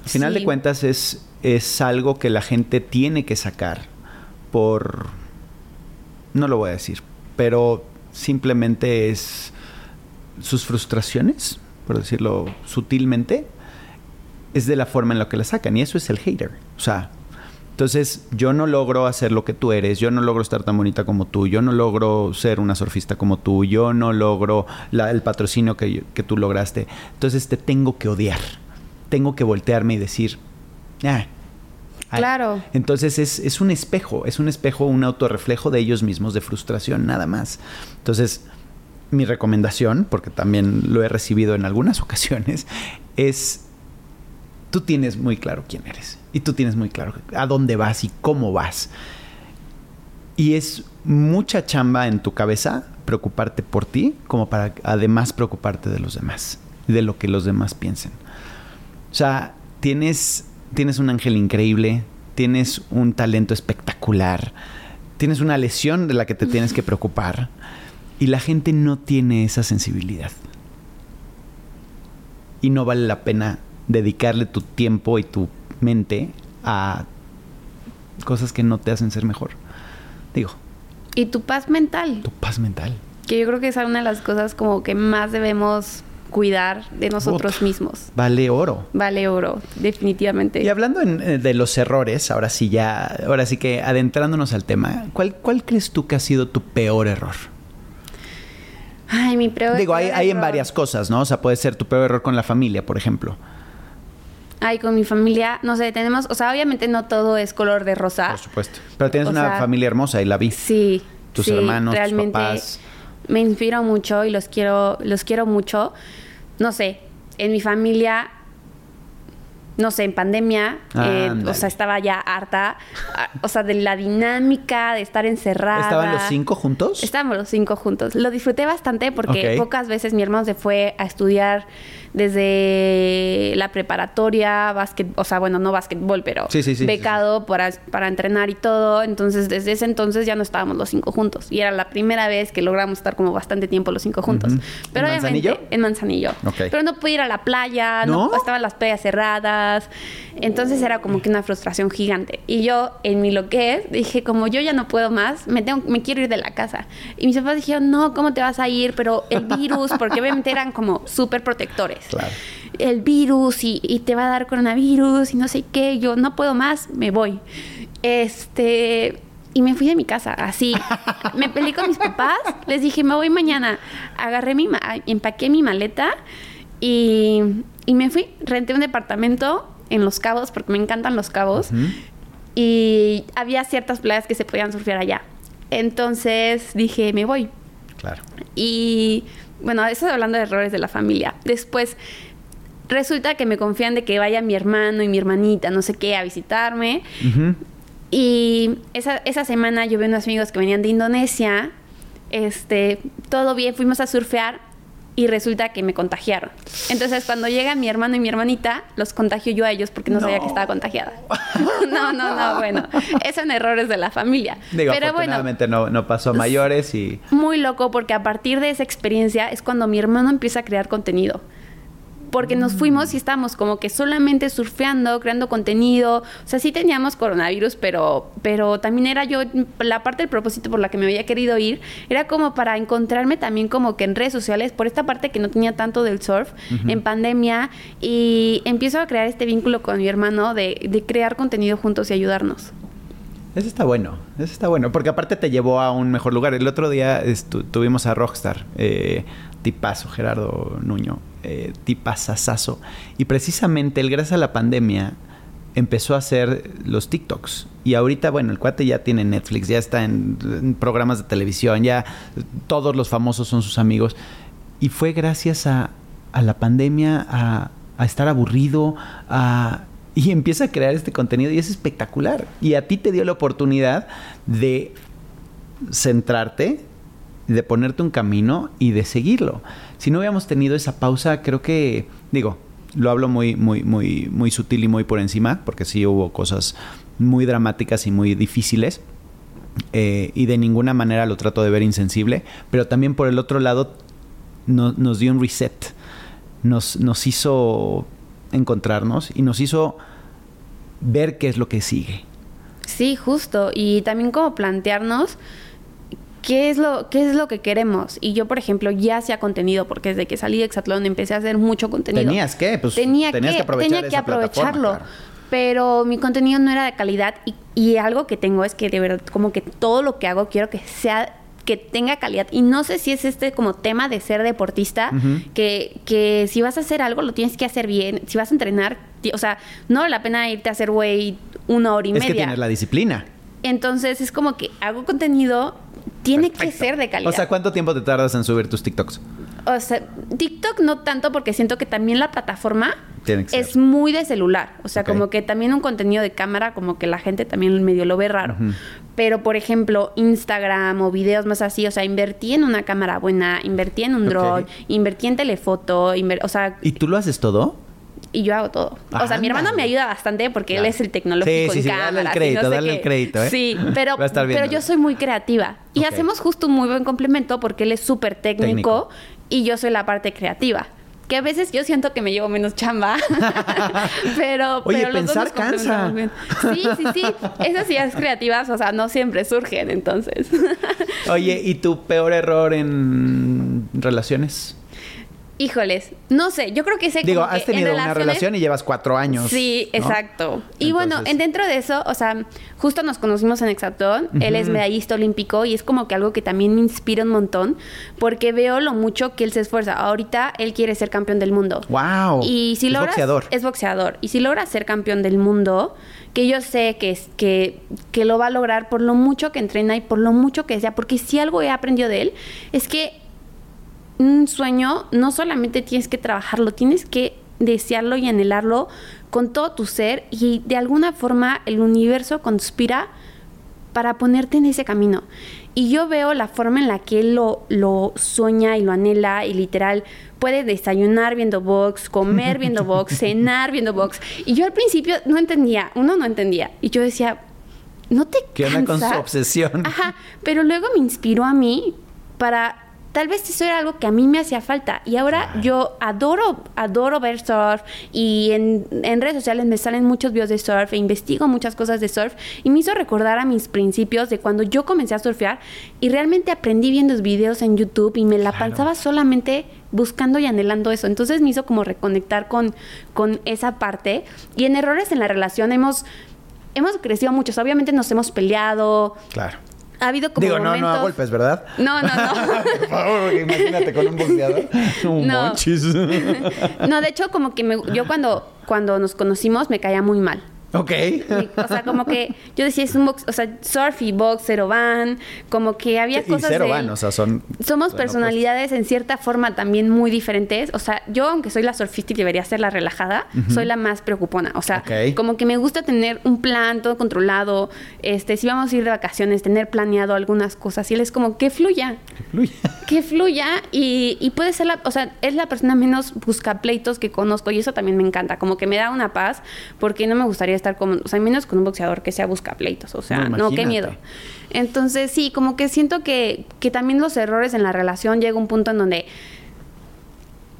S3: Al final
S1: Sí.
S3: de cuentas es, es algo que la gente tiene que sacar por... No lo voy a decir, pero simplemente es sus frustraciones, por decirlo sutilmente, es de la forma en la que la sacan. Y eso es el hater. O sea, entonces yo no logro hacer lo que tú eres, yo no logro estar tan bonita como tú, yo no logro ser una surfista como tú, yo no logro la- el patrocinio que, que tú lograste. Entonces te tengo que odiar, tengo que voltearme y decir, ah. ay".
S1: Claro.
S3: Entonces es, es un espejo, es un espejo, un autorreflejo de ellos mismos, de frustración, nada más. Entonces, mi recomendación, porque también lo he recibido en algunas ocasiones, es tú tienes muy claro quién eres y tú tienes muy claro a dónde vas y cómo vas. Y es mucha chamba en tu cabeza preocuparte por ti como para además preocuparte de los demás y de lo que los demás piensen. O sea, tienes, tienes un ángel increíble, tienes un talento espectacular, tienes una lesión de la que te tienes que preocupar y la gente no tiene esa sensibilidad. Y no vale la pena dedicarle tu tiempo y tu mente a cosas que no te hacen ser mejor. Digo,
S1: Y tu paz mental,
S3: tu paz mental.
S1: que yo creo que es una de las cosas como que más debemos cuidar de nosotros mismos.
S3: Vale oro.
S1: Vale oro, definitivamente.
S3: Y hablando en- eh, de los errores, ahora sí ya, ahora sí que adentrándonos al tema, ¿cuál, cuál crees tú que ha sido tu peor error?
S1: Ay, mi peor
S3: Digo, hay, hay en varias cosas, ¿no? O sea, puede ser tu peor error con la familia, por ejemplo.
S1: Ay, con mi familia, no sé, tenemos, o sea, obviamente no todo es color de rosa.
S3: Por supuesto. Pero tienes
S1: O
S3: una
S1: sea,
S3: familia hermosa y la vi.
S1: Sí.
S3: Tus
S1: sí,
S3: hermanos, tus
S1: realmente
S3: papás.
S1: Me inspiro mucho y los quiero, los quiero mucho. No sé, en mi familia, no sé, en pandemia, eh, o sea, estaba ya harta, ah, o sea, de la dinámica, de estar encerrada.
S3: ¿Estaban los cinco juntos?
S1: Estábamos los cinco juntos. Lo disfruté bastante porque pocas veces mi hermano se fue a estudiar desde la preparatoria, básquet, o sea, bueno, no básquetbol, pero
S3: Sí, sí, sí,
S1: becado Para, para entrenar y todo. Entonces, desde ese entonces ya no estábamos los cinco juntos. Y era la primera vez que logramos estar como bastante tiempo los cinco juntos. Pero
S3: ¿En
S1: obviamente,
S3: Manzanillo?
S1: en Manzanillo. Pero no pude ir a la playa, no,
S3: ¿No?
S1: estaban las playas cerradas. Entonces era como que una frustración gigante. Y yo, en mi lo que es, dije, como yo ya no puedo más, me, tengo, me quiero ir de la casa. Y mis papás dijeron, no, ¿cómo te vas a ir? Pero el virus, porque obviamente eran como súper protectores.
S3: Claro.
S1: El virus y, y te va a dar coronavirus y no sé qué. Yo no puedo más, me voy. Este. Y me fui de mi casa, así. Me peleé con mis papás, les dije, me voy mañana. Agarré mi, ma- empaqué mi maleta y, y me fui. Renté un departamento en Los Cabos, porque me encantan Los Cabos. Y había ciertas playas que se podían surfear allá. Entonces dije, me voy.
S3: Claro.
S1: Y bueno, eso hablando de errores de la familia. Después, resulta que me confían de que vaya mi hermano y mi hermanita, no sé qué, a visitarme. Y esa, esa semana yo vi unos amigos que venían de Indonesia. Este, todo bien, fuimos a surfear y resulta que me contagiaron. Entonces, cuando llega mi hermano y mi hermanita, los contagio yo a ellos porque no, sabía que estaba contagiada. no, no, no, bueno, esos son errores de la familia.
S3: Digo,
S1: Pero bueno,
S3: afortunadamente no, no pasó a mayores y...
S1: muy loco porque a partir de esa experiencia es cuando mi hermano empieza a crear contenido. Porque nos fuimos y estábamos como que solamente surfeando, creando contenido. O sea, sí teníamos coronavirus, pero, pero también era yo, la parte del propósito por la que me había querido ir, era como para encontrarme también como que en redes sociales, por esta parte que no tenía tanto del surf, en pandemia, y empiezo a crear este vínculo con mi hermano de, de crear contenido juntos y ayudarnos.
S3: Eso está bueno, eso está bueno, porque aparte te llevó a un mejor lugar. El otro día tuvimos a Rockstar, eh, tipazo, Gerardo Nuño, eh, tipazazazo. Y precisamente él, gracias a la pandemia, empezó a hacer los TikToks. Y ahorita, bueno, el cuate ya tiene Netflix, ya está en, en programas de televisión, ya todos los famosos son sus amigos. Y fue gracias a, a la pandemia, a, a estar aburrido, a... Y empieza a crear este contenido y es espectacular. Y a ti te dio la oportunidad de centrarte, de ponerte un camino y de seguirlo. Si no hubiéramos tenido esa pausa, creo que, digo, lo hablo muy, muy, muy, muy sutil y muy por encima, porque sí hubo cosas muy dramáticas y muy difíciles. eh, y de ninguna manera lo trato de ver insensible, pero también por el otro lado no- nos dio un reset, nos, nos hizo encontrarnos y nos hizo ver qué es lo que sigue.
S1: Sí, justo. Y también como plantearnos qué es lo, qué es lo que queremos. Y yo, por ejemplo, ya hacía contenido, porque desde que salí de Exatlón empecé a hacer mucho contenido.
S3: ¿Tenías que? Pues
S1: tenía
S3: tenías
S1: que,
S3: que aprovechar
S1: tenía que aprovecharlo.
S3: claro.
S1: Pero mi contenido no era de calidad. Y, y algo que tengo es que de verdad, como que todo lo que hago quiero que sea que tenga calidad. Y no sé si es este como tema de ser deportista, que, que si vas a hacer algo lo tienes que hacer bien. Si vas a entrenar, o sea, no vale la pena irte a hacer güey una hora y
S3: Es
S1: media.
S3: que tienes la disciplina.
S1: Entonces es como que hago contenido, tiene que ser de calidad.
S3: O sea, ¿cuánto tiempo te tardas en subir tus TikToks?
S1: O sea, TikTok no tanto porque siento que también la plataforma
S3: Tiene que ser.
S1: es muy de celular. O sea, como que también un contenido de cámara, como que la gente también medio lo ve raro. Pero, por ejemplo, Instagram o videos más así, o sea, invertí en una cámara buena, invertí en un drone, invertí en telefoto, inver- o sea,
S3: ¿Y tú lo haces todo?
S1: Y yo hago todo. O sea, mi hermano me ayuda bastante porque
S3: Claro.
S1: él es el tecnológico
S3: Sí, sí,
S1: en
S3: sí, dale el crédito,
S1: no sé
S3: dale el crédito, ¿eh?
S1: Sí, pero, pero yo soy muy creativa. Y
S3: Ok.
S1: hacemos justo un muy buen complemento porque él es súper técnico,
S3: Técnico.
S1: y yo soy la parte creativa. Que a veces yo siento que me llevo menos chamba. pero,
S3: Oye,
S1: pero los dos
S3: pensar
S1: complementamos bien. Sí, sí, sí. Esas ideas creativas, o sea, no siempre surgen, entonces.
S3: Oye, ¿y tu peor error en relaciones?
S1: Híjoles, no sé, yo creo que sé
S3: Digo,
S1: que
S3: has tenido
S1: en
S3: una relación y llevas cuatro años.
S1: Sí,
S3: ¿no?
S1: exacto. Y bueno, en dentro de eso, o sea, justo nos conocimos en Exatón, él es medallista olímpico y es como que algo que también me inspira un montón porque veo lo mucho que él se esfuerza. Ahorita él quiere ser campeón del mundo.
S3: Wow.
S1: Y si
S3: es
S1: logras,
S3: boxeador.
S1: es boxeador. Y si logra ser campeón del mundo, que yo sé que, es, que, que lo va a lograr por lo mucho que entrena y por lo mucho que sea, porque si algo he aprendido de él, es que un sueño no solamente tienes que trabajarlo, tienes que desearlo y anhelarlo con todo tu ser y de alguna forma el universo conspira para ponerte en ese camino. Y yo veo la forma en la que él lo, lo sueña y lo anhela y literal puede desayunar viendo box, comer viendo box, cenar viendo box. Y yo al principio no entendía, uno no entendía. Y yo decía, ¿no te
S3: ¿Qué onda con su obsesión?
S1: Ajá, pero luego me inspiró a mí para tal vez eso era algo que a mí me hacía falta y ahora yo adoro adoro ver surf y en, en redes sociales me salen muchos videos de surf e investigo muchas cosas de surf y me hizo recordar a mis principios de cuando yo comencé a surfear y realmente aprendí viendo videos en YouTube y me la
S3: Claro.
S1: pasaba solamente buscando y anhelando eso. Entonces me hizo como reconectar con, con esa parte. Y en errores en la relación hemos, hemos crecido mucho. O sea, obviamente nos hemos peleado.
S3: Claro.
S1: Ha habido como
S3: Digo, no,
S1: momentos...
S3: no a golpes, ¿verdad?
S1: No, no, no.
S3: Por favor, imagínate con un boxeador.
S1: No.
S3: monchis.
S1: No, de hecho, como que me- yo cuando, cuando nos conocimos me caía muy mal.
S3: Ok.
S1: Y, O sea, como que yo decía, es un box, o sea, surf y box, cero van, como que había
S3: y
S1: cosas
S3: cero
S1: de
S3: van, o sea, son...
S1: Somos
S3: bueno,
S1: personalidades en cierta forma también muy diferentes. O sea, yo, aunque soy la surfista y debería ser la relajada, soy la más preocupona. O sea, como que me gusta tener un plan todo controlado. Este, si vamos a ir de vacaciones, tener planeado algunas cosas. Y él es como que fluya,
S3: pues, fluye.
S1: que fluya. Y, y puede ser la, o sea, es la persona menos buscapleitos que conozco. Y eso también me encanta. Como que me da una paz, porque no me gustaría estar con, o sea, menos con un boxeador que sea buscapleitos. O sea,
S3: No,
S1: no, qué miedo. Entonces, sí, como que siento que, que también los errores en la relación llega un punto en donde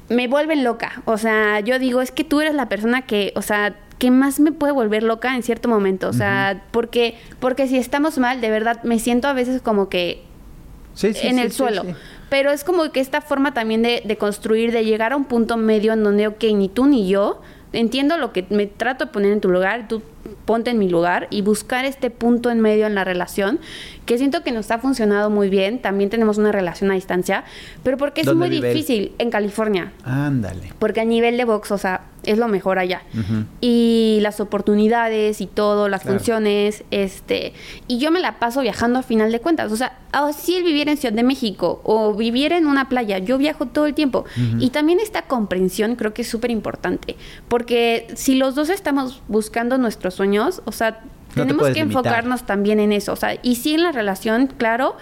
S1: me vuelven loca. O sea, yo digo, es que tú eres la persona que, o sea, que más me puede volver loca en cierto momento. O sea, porque, porque si estamos mal, de verdad, me siento a veces como que
S3: Sí, sí,
S1: en
S3: sí,
S1: el suelo. Pero es como que esta forma también de, de construir, de llegar a un punto medio en donde, ok, ni tú ni yo, entiendo lo que me trato de poner en tu lugar, tú ponte en mi lugar y buscar este punto en medio en la relación, que siento que nos ha funcionado muy bien. También tenemos una relación a distancia, pero porque es
S3: ¿Dónde
S1: muy
S3: vive
S1: difícil en California.
S3: Ándale.
S1: Porque a nivel de box, o sea, es lo mejor allá. Y las oportunidades y todo, las
S3: Claro.
S1: funciones, este... Y yo me la paso viajando a final de cuentas. O sea, ah, si él viviera en Ciudad de México o viviera en una playa, yo viajo todo el tiempo. Y también esta comprensión creo que es súper importante. Porque si los dos estamos buscando nuestros sueños, o sea...
S3: No te
S1: tenemos que
S3: limitar.
S1: enfocarnos también en eso. O sea, y sí en la relación, claro,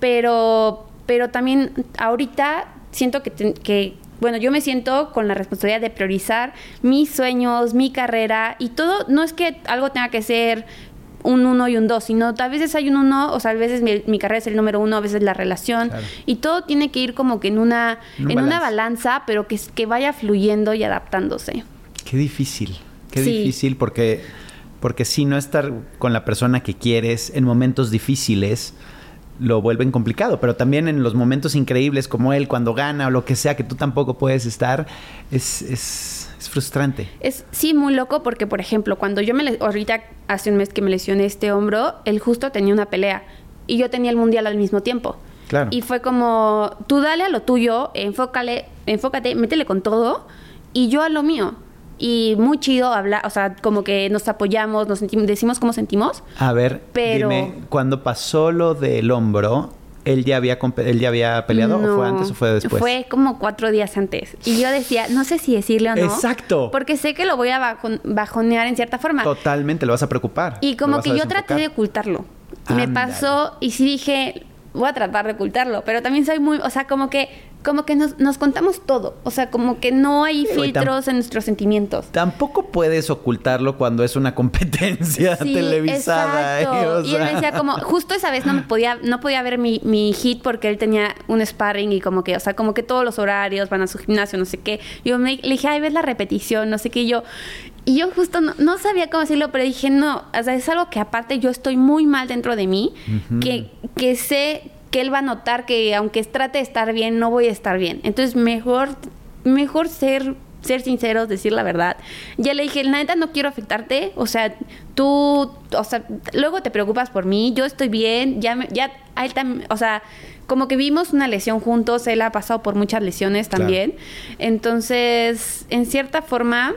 S1: pero, pero también ahorita siento que, ten- que, bueno, yo me siento con la responsabilidad de priorizar mis sueños, mi carrera y todo. No es que algo tenga que ser un uno y un dos, sino a veces hay un uno, o sea, a veces mi, mi carrera es el número uno, a veces la relación,
S3: Claro.
S1: y todo tiene que ir como que en una,
S3: En un
S1: en una balanza, pero que, que vaya fluyendo y adaptándose.
S3: Qué difícil. Qué
S1: Sí.
S3: difícil porque, porque si no estar con la persona que quieres en momentos difíciles lo vuelven complicado, pero también en los momentos increíbles como él, cuando gana o lo que sea, que tú tampoco puedes estar, es, es, es frustrante.
S1: Es sí muy loco porque, por ejemplo, cuando yo me ahorita hace un mes que me lesioné este hombro, él justo tenía una pelea y yo tenía el mundial al mismo tiempo.
S3: Claro.
S1: Y fue como, tú dale a lo tuyo, enfócale, enfócate, métele con todo y yo a lo mío. Y muy chido hablar, o sea, como que nos apoyamos, nos sentimos, decimos cómo sentimos.
S3: A ver,
S1: Pero-
S3: dime, cuando pasó lo del hombro, ¿él ya había, él ya había peleado o fue antes o fue después?
S1: Fue como cuatro días antes. Y yo decía, no sé si decirle o no.
S3: Exacto.
S1: Porque sé que lo voy a bajon- bajonear en cierta forma.
S3: Totalmente, lo vas a preocupar.
S1: Y como que yo traté de ocultarlo. Me
S3: Ándale.
S1: pasó y sí dije, voy a tratar de ocultarlo, pero también soy muy, o sea, como que como que nos, nos contamos todo, o sea, como que no hay filtros en nuestros sentimientos.
S3: Tampoco puedes ocultarlo cuando es una competencia
S1: Sí,
S3: televisada.
S1: exacto.
S3: ¿eh? O
S1: y él
S3: sea.
S1: decía como, justo esa vez no me podía, no podía ver mi, mi hit porque él tenía un sparring y como que, o sea, como que todos los horarios van a su gimnasio, no sé qué. Yo me, le dije, ay, ves la repetición, no sé qué. Y yo, y yo justo no, no sabía cómo decirlo, pero dije, no, o sea, es algo que aparte yo estoy muy mal dentro de mí, que, que sé que él va a notar que aunque trate de estar bien, no voy a estar bien. Entonces, mejor mejor ser ser sinceros, decir la verdad. Ya le dije, la neta no quiero afectarte, o sea, tú, o sea, luego te preocupas por mí, yo estoy bien, ya, me- ya, a él también, o sea, como que vimos una lesión juntos, él ha pasado por muchas lesiones
S3: Claro.
S1: también. Entonces, en cierta forma,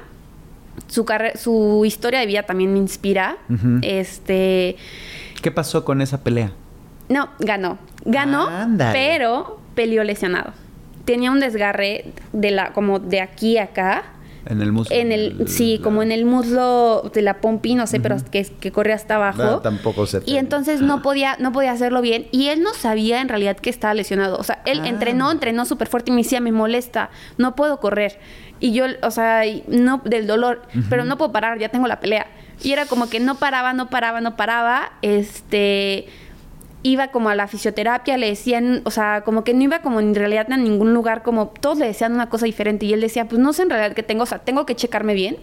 S1: su carre- su historia de vida también me inspira. Este,
S3: ¿Qué pasó con esa pelea?
S1: no, ganó. Ganó, pero peleó lesionado. Tenía un desgarre de la, como de aquí a acá.
S3: En el muslo.
S1: En el, sí, como en el muslo de la pompi, no sé, pero que, que corre hasta abajo.
S3: Ah, tampoco sé.
S1: Y entonces no podía, no podía hacerlo bien. Y él no sabía en realidad que estaba lesionado. O sea, él
S3: Ah.
S1: entrenó, entrenó súper fuerte y me decía, me molesta, no puedo correr. Y yo, o sea, y no del dolor, pero no puedo parar, ya tengo la pelea. Y era como que no paraba, no paraba, no paraba. Este iba como a la fisioterapia, le decían, o sea, como que no iba como en realidad a ningún lugar, como todos le decían una cosa diferente y él decía, pues no sé en realidad qué tengo, o sea, tengo que checarme bien,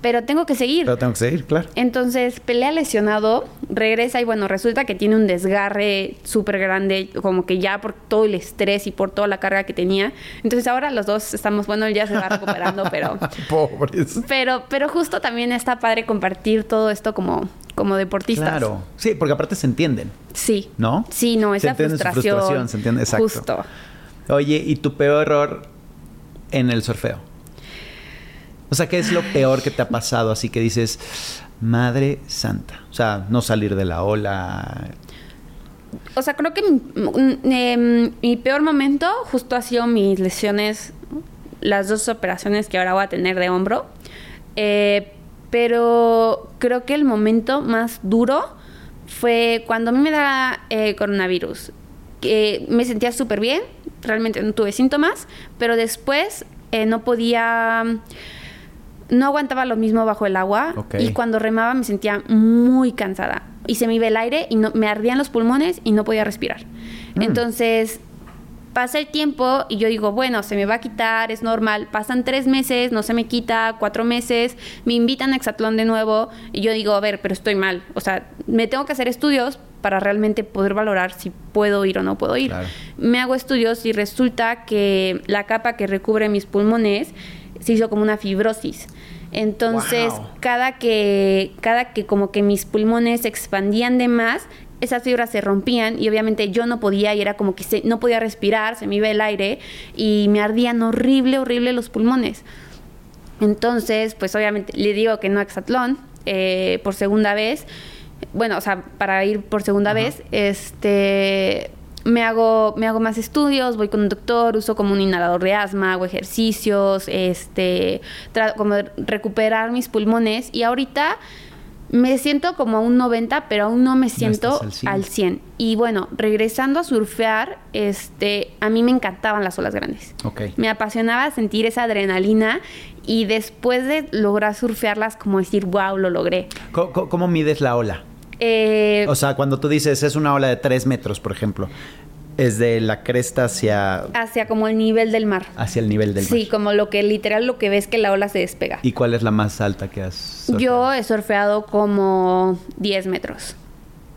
S1: pero tengo que seguir.
S3: Pero tengo que seguir, claro.
S1: Entonces pelea lesionado, regresa y bueno, resulta que tiene un desgarre súper grande, como que ya por todo el estrés y por toda la carga que tenía. Entonces ahora los dos estamos, bueno, él ya se va recuperando, pero,
S3: Pobres.
S1: pero, pero justo también está padre compartir todo esto como, como deportistas.
S3: Claro. Sí, porque aparte se entienden,
S1: Sí.
S3: ¿no?
S1: Sí, no,
S3: Se
S1: esa
S3: entiende su
S1: frustración.
S3: frustración, se entiende, exacto.
S1: Justo.
S3: Oye, ¿y tu peor error en el surfeo? O sea, ¿qué es lo peor que te ha pasado? Así que dices, madre santa. O sea, no salir de la ola.
S1: O sea, creo que mi, em, mi peor momento justo ha sido mis lesiones, las dos operaciones que ahora voy a tener de hombro. Eh, pero creo que el momento más duro fue cuando a mí me da eh, coronavirus. Que me sentía súper bien, realmente no tuve síntomas, pero después eh, no podía no aguantaba lo mismo bajo el agua y cuando remaba me sentía muy cansada y se me iba el aire y no, me ardían los pulmones y no podía respirar.
S3: Mm.
S1: Entonces pasa el tiempo y yo digo, bueno, se me va a quitar, es normal. Pasan tres meses, no se me quita, cuatro meses, me invitan a Exatlón de nuevo y yo digo, a ver, pero estoy mal. O sea, me tengo que hacer estudios para realmente poder valorar si puedo ir o no puedo ir.
S3: Claro.
S1: Me hago estudios y resulta que la capa que recubre mis pulmones se hizo como una fibrosis. Entonces,
S3: Wow.
S1: cada que cada que como que mis pulmones se expandían de más, esas fibras se rompían y obviamente yo no podía y era como que se- no podía respirar, se me iba el aire y me ardían horrible, horrible los pulmones. Entonces, pues obviamente le digo que no a Exatlón eh, por segunda vez. Bueno, o sea, para ir por segunda vez, este me hago, me hago más estudios, voy con un doctor, uso como un inhalador de asma, hago ejercicios, este, trato como de recuperar mis pulmones y ahorita me siento como a un 90, pero aún no me siento
S3: al 100.
S1: al 100. Y bueno, regresando a surfear, este, a mí me encantaban las olas grandes.
S3: Ok.
S1: Me apasionaba sentir esa adrenalina y después de lograr surfearlas, como decir, wow, lo logré.
S3: ¿Cómo, cómo- cómo mides la ola?
S1: Eh,
S3: O sea, cuando tú dices es una ola de tres metros, por ejemplo, es de la cresta hacia,
S1: hacia como el nivel del mar.
S3: hacia el nivel del mar.
S1: Sí, como lo que literal lo que ves que la ola se despega.
S3: ¿Y cuál es la más alta que has surfeado?
S1: Yo he surfeado como 10 metros.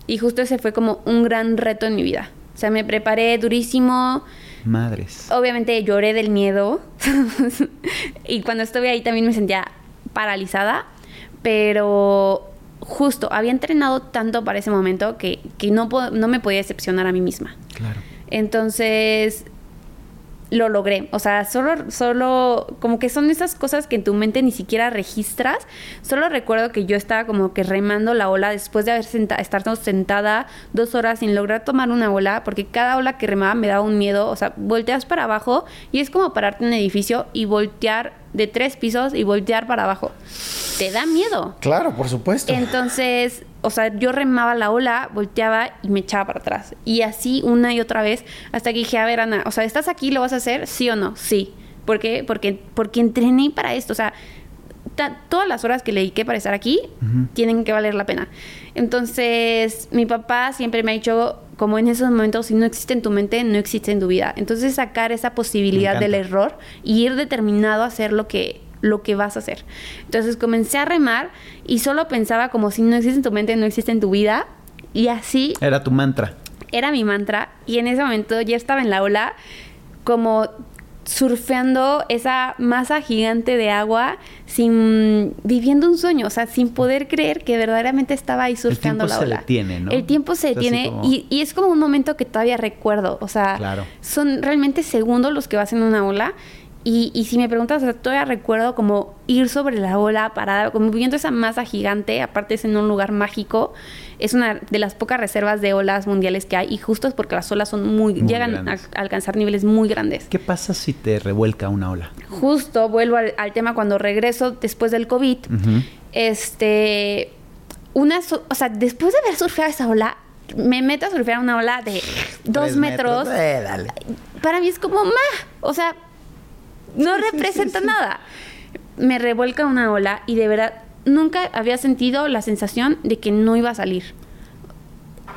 S1: Y justo ese fue como un gran reto en mi vida. O sea, me preparé durísimo.
S3: Madres.
S1: Obviamente lloré del miedo. y cuando estuve ahí también me sentía paralizada. Pero justo, había entrenado tanto para ese momento que, que no, no me podía decepcionar a mí misma.
S3: Claro.
S1: Entonces lo logré. O sea, solo, solo, como que son esas cosas que en tu mente ni siquiera registras. Solo recuerdo que yo estaba como que remando la ola después de haber senta estar sentada dos horas sin lograr tomar una ola, porque cada ola que remaba me daba un miedo. O sea, volteas para abajo y es como pararte en un edificio y voltear de tres pisos y voltear para abajo. Te da miedo.
S3: Claro, por supuesto.
S1: Entonces, o sea, yo remaba la ola, volteaba y me echaba para atrás. Y así una y otra vez, hasta que dije, a ver, Ana, o sea, ¿estás aquí? ¿Lo vas a hacer? ¿Sí o no? Sí. ¿Por qué? Porque, porque entrené para esto. O sea, todas las horas que le dediqué para estar aquí tienen que valer la pena. Entonces, mi papá siempre me ha dicho, como en esos momentos, si no existe en tu mente, no existe en tu vida. Entonces, sacar esa posibilidad del error y ir determinado a hacer lo que lo que vas a hacer. Entonces comencé a remar y solo pensaba como si no existe en tu mente, no existe en tu vida. Y así
S3: Era tu mantra.
S1: era mi mantra. Y en ese momento ya estaba en la ola como surfeando esa masa gigante de agua sin viviendo un sueño, o sea, sin poder creer que verdaderamente estaba ahí surfeando
S3: el tiempo
S1: la ola.
S3: Se detiene, ¿no?
S1: El tiempo se detiene
S3: como...
S1: y, y, es como un momento que todavía recuerdo, o sea,
S3: claro.
S1: son realmente segundos los que vas en una ola. Y, y si me preguntas, o sea, todavía recuerdo como ir sobre la ola parada, como viendo esa masa gigante, aparte es en un lugar mágico, es una de las pocas reservas de olas mundiales que hay y justo es porque las olas son muy,
S3: muy
S1: llegan a, a, alcanzar niveles muy grandes.
S3: ¿Qué pasa si te revuelca una ola?
S1: Justo vuelvo al, al tema cuando regreso después del COVID, uh -huh. este, una, o sea, después de haber surfeado esa ola, me meto a surfear una ola de dos metros.
S3: metros. Eh, dale.
S1: Para mí es como, ma, o sea, no sí, representa sí, sí, nada. Me revuelca una ola y de verdad nunca había sentido la sensación de que no iba a salir.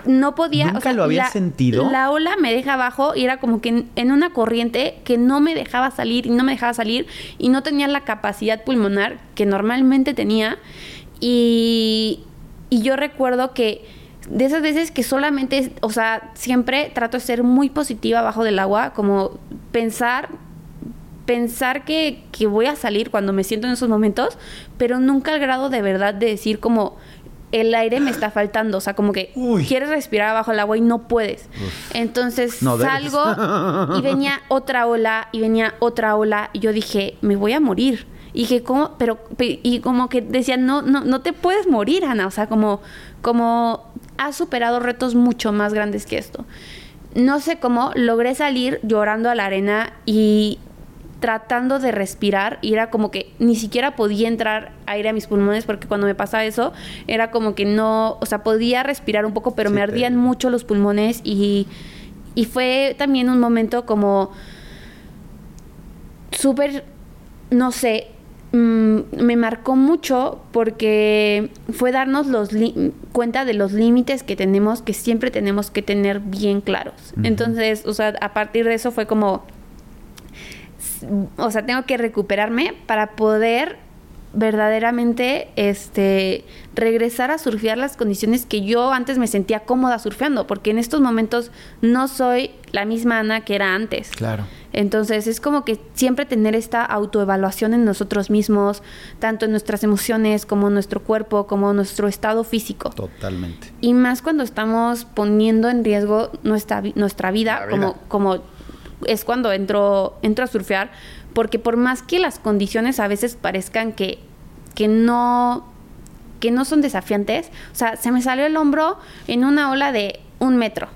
S1: No podía.
S3: ¿Nunca
S1: o sea,
S3: lo había
S1: la,
S3: sentido?
S1: La ola me deja abajo y era como que en, en, una corriente que no me dejaba salir y no me dejaba salir y no tenía la capacidad pulmonar que normalmente tenía. Y, y yo recuerdo que de esas veces que solamente, o sea, siempre trato de ser muy positiva abajo del agua, como pensar pensar que, que, voy a salir cuando me siento en esos momentos, pero nunca al grado de verdad de decir como el aire me está faltando, o sea, como que Uy. quieres respirar bajo el agua y no puedes. Uf. Entonces
S3: no
S1: salgo y venía otra ola y venía otra ola y yo dije, me voy a morir. Y dije, ¿cómo? Pero, y como que decían, no, no, no te puedes morir, Ana. O sea, como, como has superado retos mucho más grandes que esto. No sé cómo logré salir llorando a la arena y tratando de respirar y era como que ni siquiera podía entrar aire a mis pulmones porque cuando me pasaba eso era como que no, o sea, podía respirar un poco, pero sí, me ardían mucho los pulmones y, y fue también un momento como súper, no sé, mmm, me marcó mucho porque fue darnos los cuenta de los límites que tenemos, que siempre tenemos que tener bien claros. Uh -huh. Entonces, o sea, a partir de eso fue como o sea, tengo que recuperarme para poder verdaderamente este regresar a surfear las condiciones que yo antes me sentía cómoda surfeando, porque en estos momentos no soy la misma Ana que era antes.
S3: Claro.
S1: Entonces es como que siempre tener esta autoevaluación en nosotros mismos, tanto en nuestras emociones como en nuestro cuerpo, como en nuestro estado físico.
S3: Totalmente.
S1: Y más cuando estamos poniendo en riesgo nuestra, nuestra vida, vida. como como es cuando entro, entro a surfear, porque por más que las condiciones a veces parezcan que, que no que no son desafiantes, o sea, se me salió el hombro en una ola de un metro.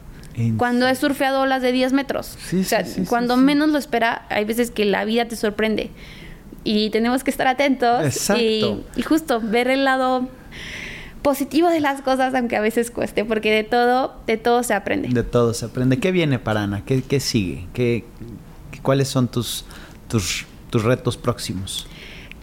S1: Cuando he surfeado olas de 10 metros.
S3: Sí,
S1: o sea,
S3: sí, sí,
S1: cuando menos lo espera, hay veces que la vida te sorprende. Y tenemos que estar atentos.
S3: Exacto.
S1: Y, y justo ver el lado positivo de las cosas, aunque a veces cueste, porque de todo, de todo se aprende.
S3: De todo se aprende. ¿Qué viene para Ana? ¿Qué, qué sigue? ¿Qué, ¿Cuáles son tus, tus, tus retos próximos?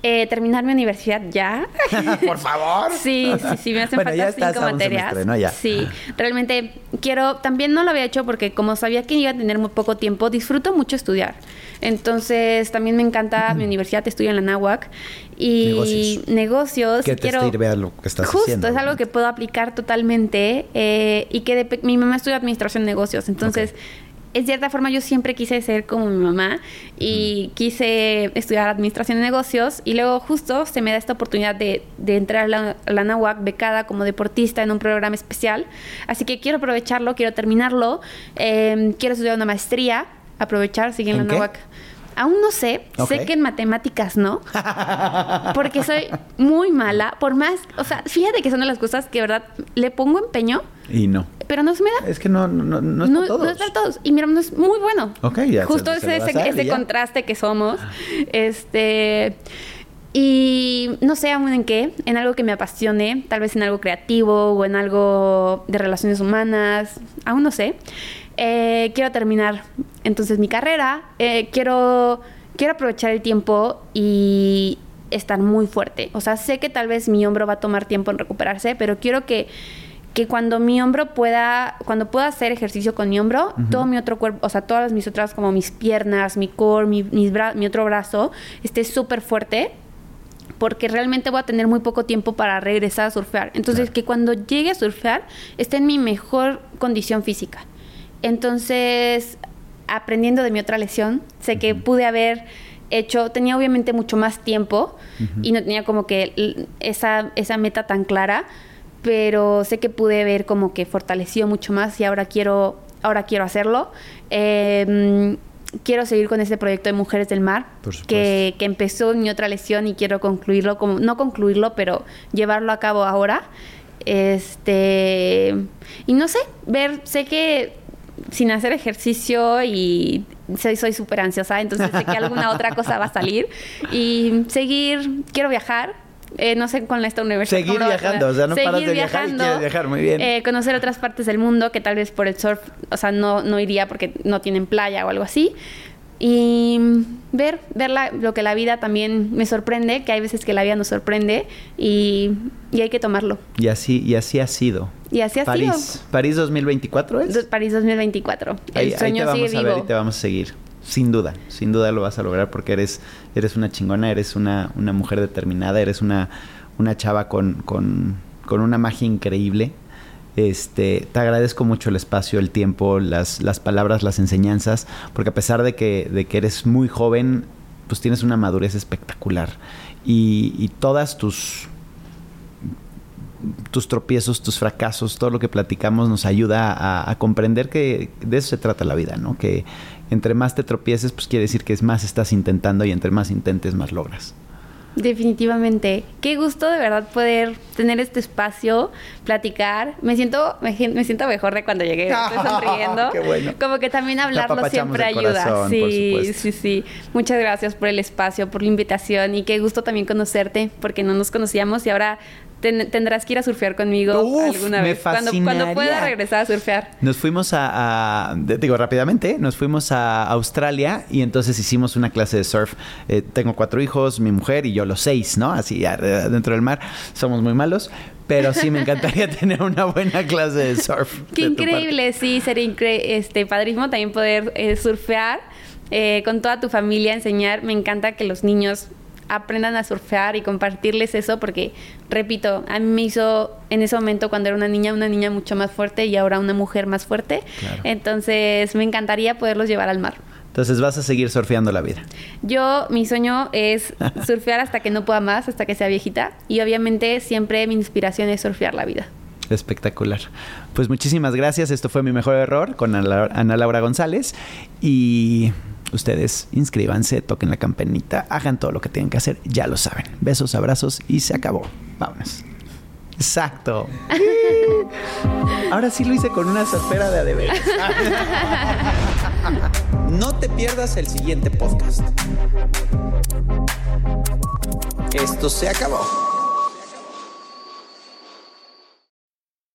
S1: Eh, terminar mi universidad ya.
S3: Por favor.
S1: Sí, sí, sí, me hacen
S3: bueno,
S1: falta cinco materias.
S3: Semestre, ¿no? ya.
S1: Sí, realmente quiero, también no lo había hecho porque como sabía que iba a tener muy poco tiempo, disfruto mucho estudiar. Entonces, también me encanta mi universidad, estudio en la NAWAC y
S3: negocios.
S1: negocios
S3: ¿Qué
S1: quiero,
S3: te sirve a lo que estás
S1: justo,
S3: haciendo?
S1: es algo que puedo aplicar totalmente eh, y que de, mi mamá estudia administración de negocios, entonces okay en cierta forma yo siempre quise ser como mi mamá y quise estudiar administración de negocios y luego justo se me da esta oportunidad de, de entrar a la, a la NAWAC becada como deportista en un programa especial. Así que quiero aprovecharlo, quiero terminarlo, eh, quiero estudiar una maestría, aprovechar, seguir en,
S3: ¿En
S1: la
S3: qué?
S1: Aún no sé,
S3: Okay.
S1: sé que en matemáticas no, porque soy muy mala, por más, o sea, fíjate que son de las cosas que, de verdad, le pongo empeño,
S3: Y no.
S1: pero no se me da.
S3: Es que no, no, no es
S1: no,
S3: para todos.
S1: no es para todos. Y mi hermano es muy bueno.
S3: Ok, ya.
S1: Justo
S3: se- se
S1: ese, ese, contraste que somos. Este. Y no sé aún en qué, en algo que me apasione, tal vez en algo creativo o en algo de relaciones humanas, aún no sé. Eh, quiero terminar entonces mi carrera, eh, quiero, quiero aprovechar el tiempo y estar muy fuerte. O sea, sé que tal vez mi hombro va a tomar tiempo en recuperarse, pero quiero que, que cuando mi hombro pueda, cuando pueda hacer ejercicio con mi hombro, todo mi otro cuerpo, o sea, todas mis otras, como mis piernas, mi core, mi, mis bra- mi otro brazo, esté súper fuerte porque realmente voy a tener muy poco tiempo para regresar a surfear. Entonces,
S3: Claro.
S1: que cuando llegue a surfear esté en mi mejor condición física. Entonces, aprendiendo de mi otra lesión. Sé que pude haber hecho, tenía obviamente mucho más tiempo y no tenía como que esa, esa meta tan clara, pero sé que pude ver como que fortaleció mucho más y ahora quiero, ahora quiero hacerlo. Em, quiero seguir con este proyecto de Mujeres del Mar, que, que, empezó en mi otra lesión y quiero concluirlo, como, no concluirlo, pero llevarlo a cabo ahora. Este, y no sé, ver, sé que sin hacer ejercicio y soy súper ansiosa, entonces sé que alguna otra cosa va a salir. Y seguir, quiero viajar, eh, no sé con esta universidad.
S3: Seguir viajando, o sea, no paras de viajar y quieres viajar, muy bien.
S1: Eh, conocer otras partes del mundo que tal vez por el surf, o sea, no, no iría porque no tienen playa o algo así. Y ver, ver lo que la vida también me sorprende, que hay veces que la vida nos sorprende y, y hay que tomarlo.
S3: Y así, y así ha sido.
S1: Y así ha
S3: París,
S1: sido.
S3: ¿París 2024 es?
S1: París 2024. El sueño
S3: te vamos
S1: sigue
S3: a
S1: vivo.
S3: Ver y te vamos a seguir. Sin duda, sin duda lo vas a lograr porque eres, eres una chingona, eres una, una mujer determinada, eres una, una chava con, con, con una magia increíble. Este, te agradezco mucho el espacio, el tiempo, las, las palabras, las enseñanzas, porque a pesar de que, de que eres muy joven, pues tienes una madurez espectacular. Y, todas tus, tus tropiezos, tus fracasos, todo lo que platicamos nos ayuda a, a, comprender que de eso se trata la vida, ¿no? Que entre más te tropieces, pues quiere decir que es más estás intentando y entre más intentes, más logras.
S1: Definitivamente. Qué gusto de verdad poder tener este espacio, platicar. Me siento, me, me siento mejor de cuando llegué. Estoy sonriendo.
S3: Qué bueno.
S1: Como que también hablarlo siempre ayuda.
S3: Corazón,
S1: sí, sí, sí. Muchas gracias por el espacio, por la invitación y qué gusto también conocerte, porque no nos conocíamos y ahora ten, tendrás que ir a surfear conmigo
S3: Uf,
S1: alguna
S3: me
S1: vez. Cuando, cuando, pueda regresar a surfear.
S3: Nos fuimos a, a, digo rápidamente, nos fuimos a Australia y entonces hicimos una clase de surf. Eh, tengo cuatro hijos, mi mujer y yo los seis, ¿no? Así dentro del mar. Somos muy malos. Pero sí me encantaría tener una buena clase de surf.
S1: Qué de increíble, sí, sería incre este, padrísimo también poder eh, surfear eh, con toda tu familia, enseñar. Me encanta que los niños aprendan a surfear y compartirles eso porque, repito, a mí me hizo en ese momento cuando era una niña, una niña mucho más fuerte y ahora una mujer más fuerte. Claro. Entonces me encantaría poderlos llevar al mar.
S3: Entonces vas a seguir surfeando la vida.
S1: Yo, mi sueño es surfear hasta que no pueda más, hasta que sea viejita. Y obviamente siempre mi inspiración es surfear la vida.
S3: Espectacular. Pues muchísimas gracias. Esto fue mi mejor error con Ana Laura González. Y ustedes inscríbanse, toquen la campanita, hagan todo lo que tienen que hacer, ya lo saben. Besos, abrazos y se acabó. Vámonos. Exacto. Ahora sí lo hice con una sopera de adeveras.
S2: No te pierdas el siguiente podcast. Esto se acabó.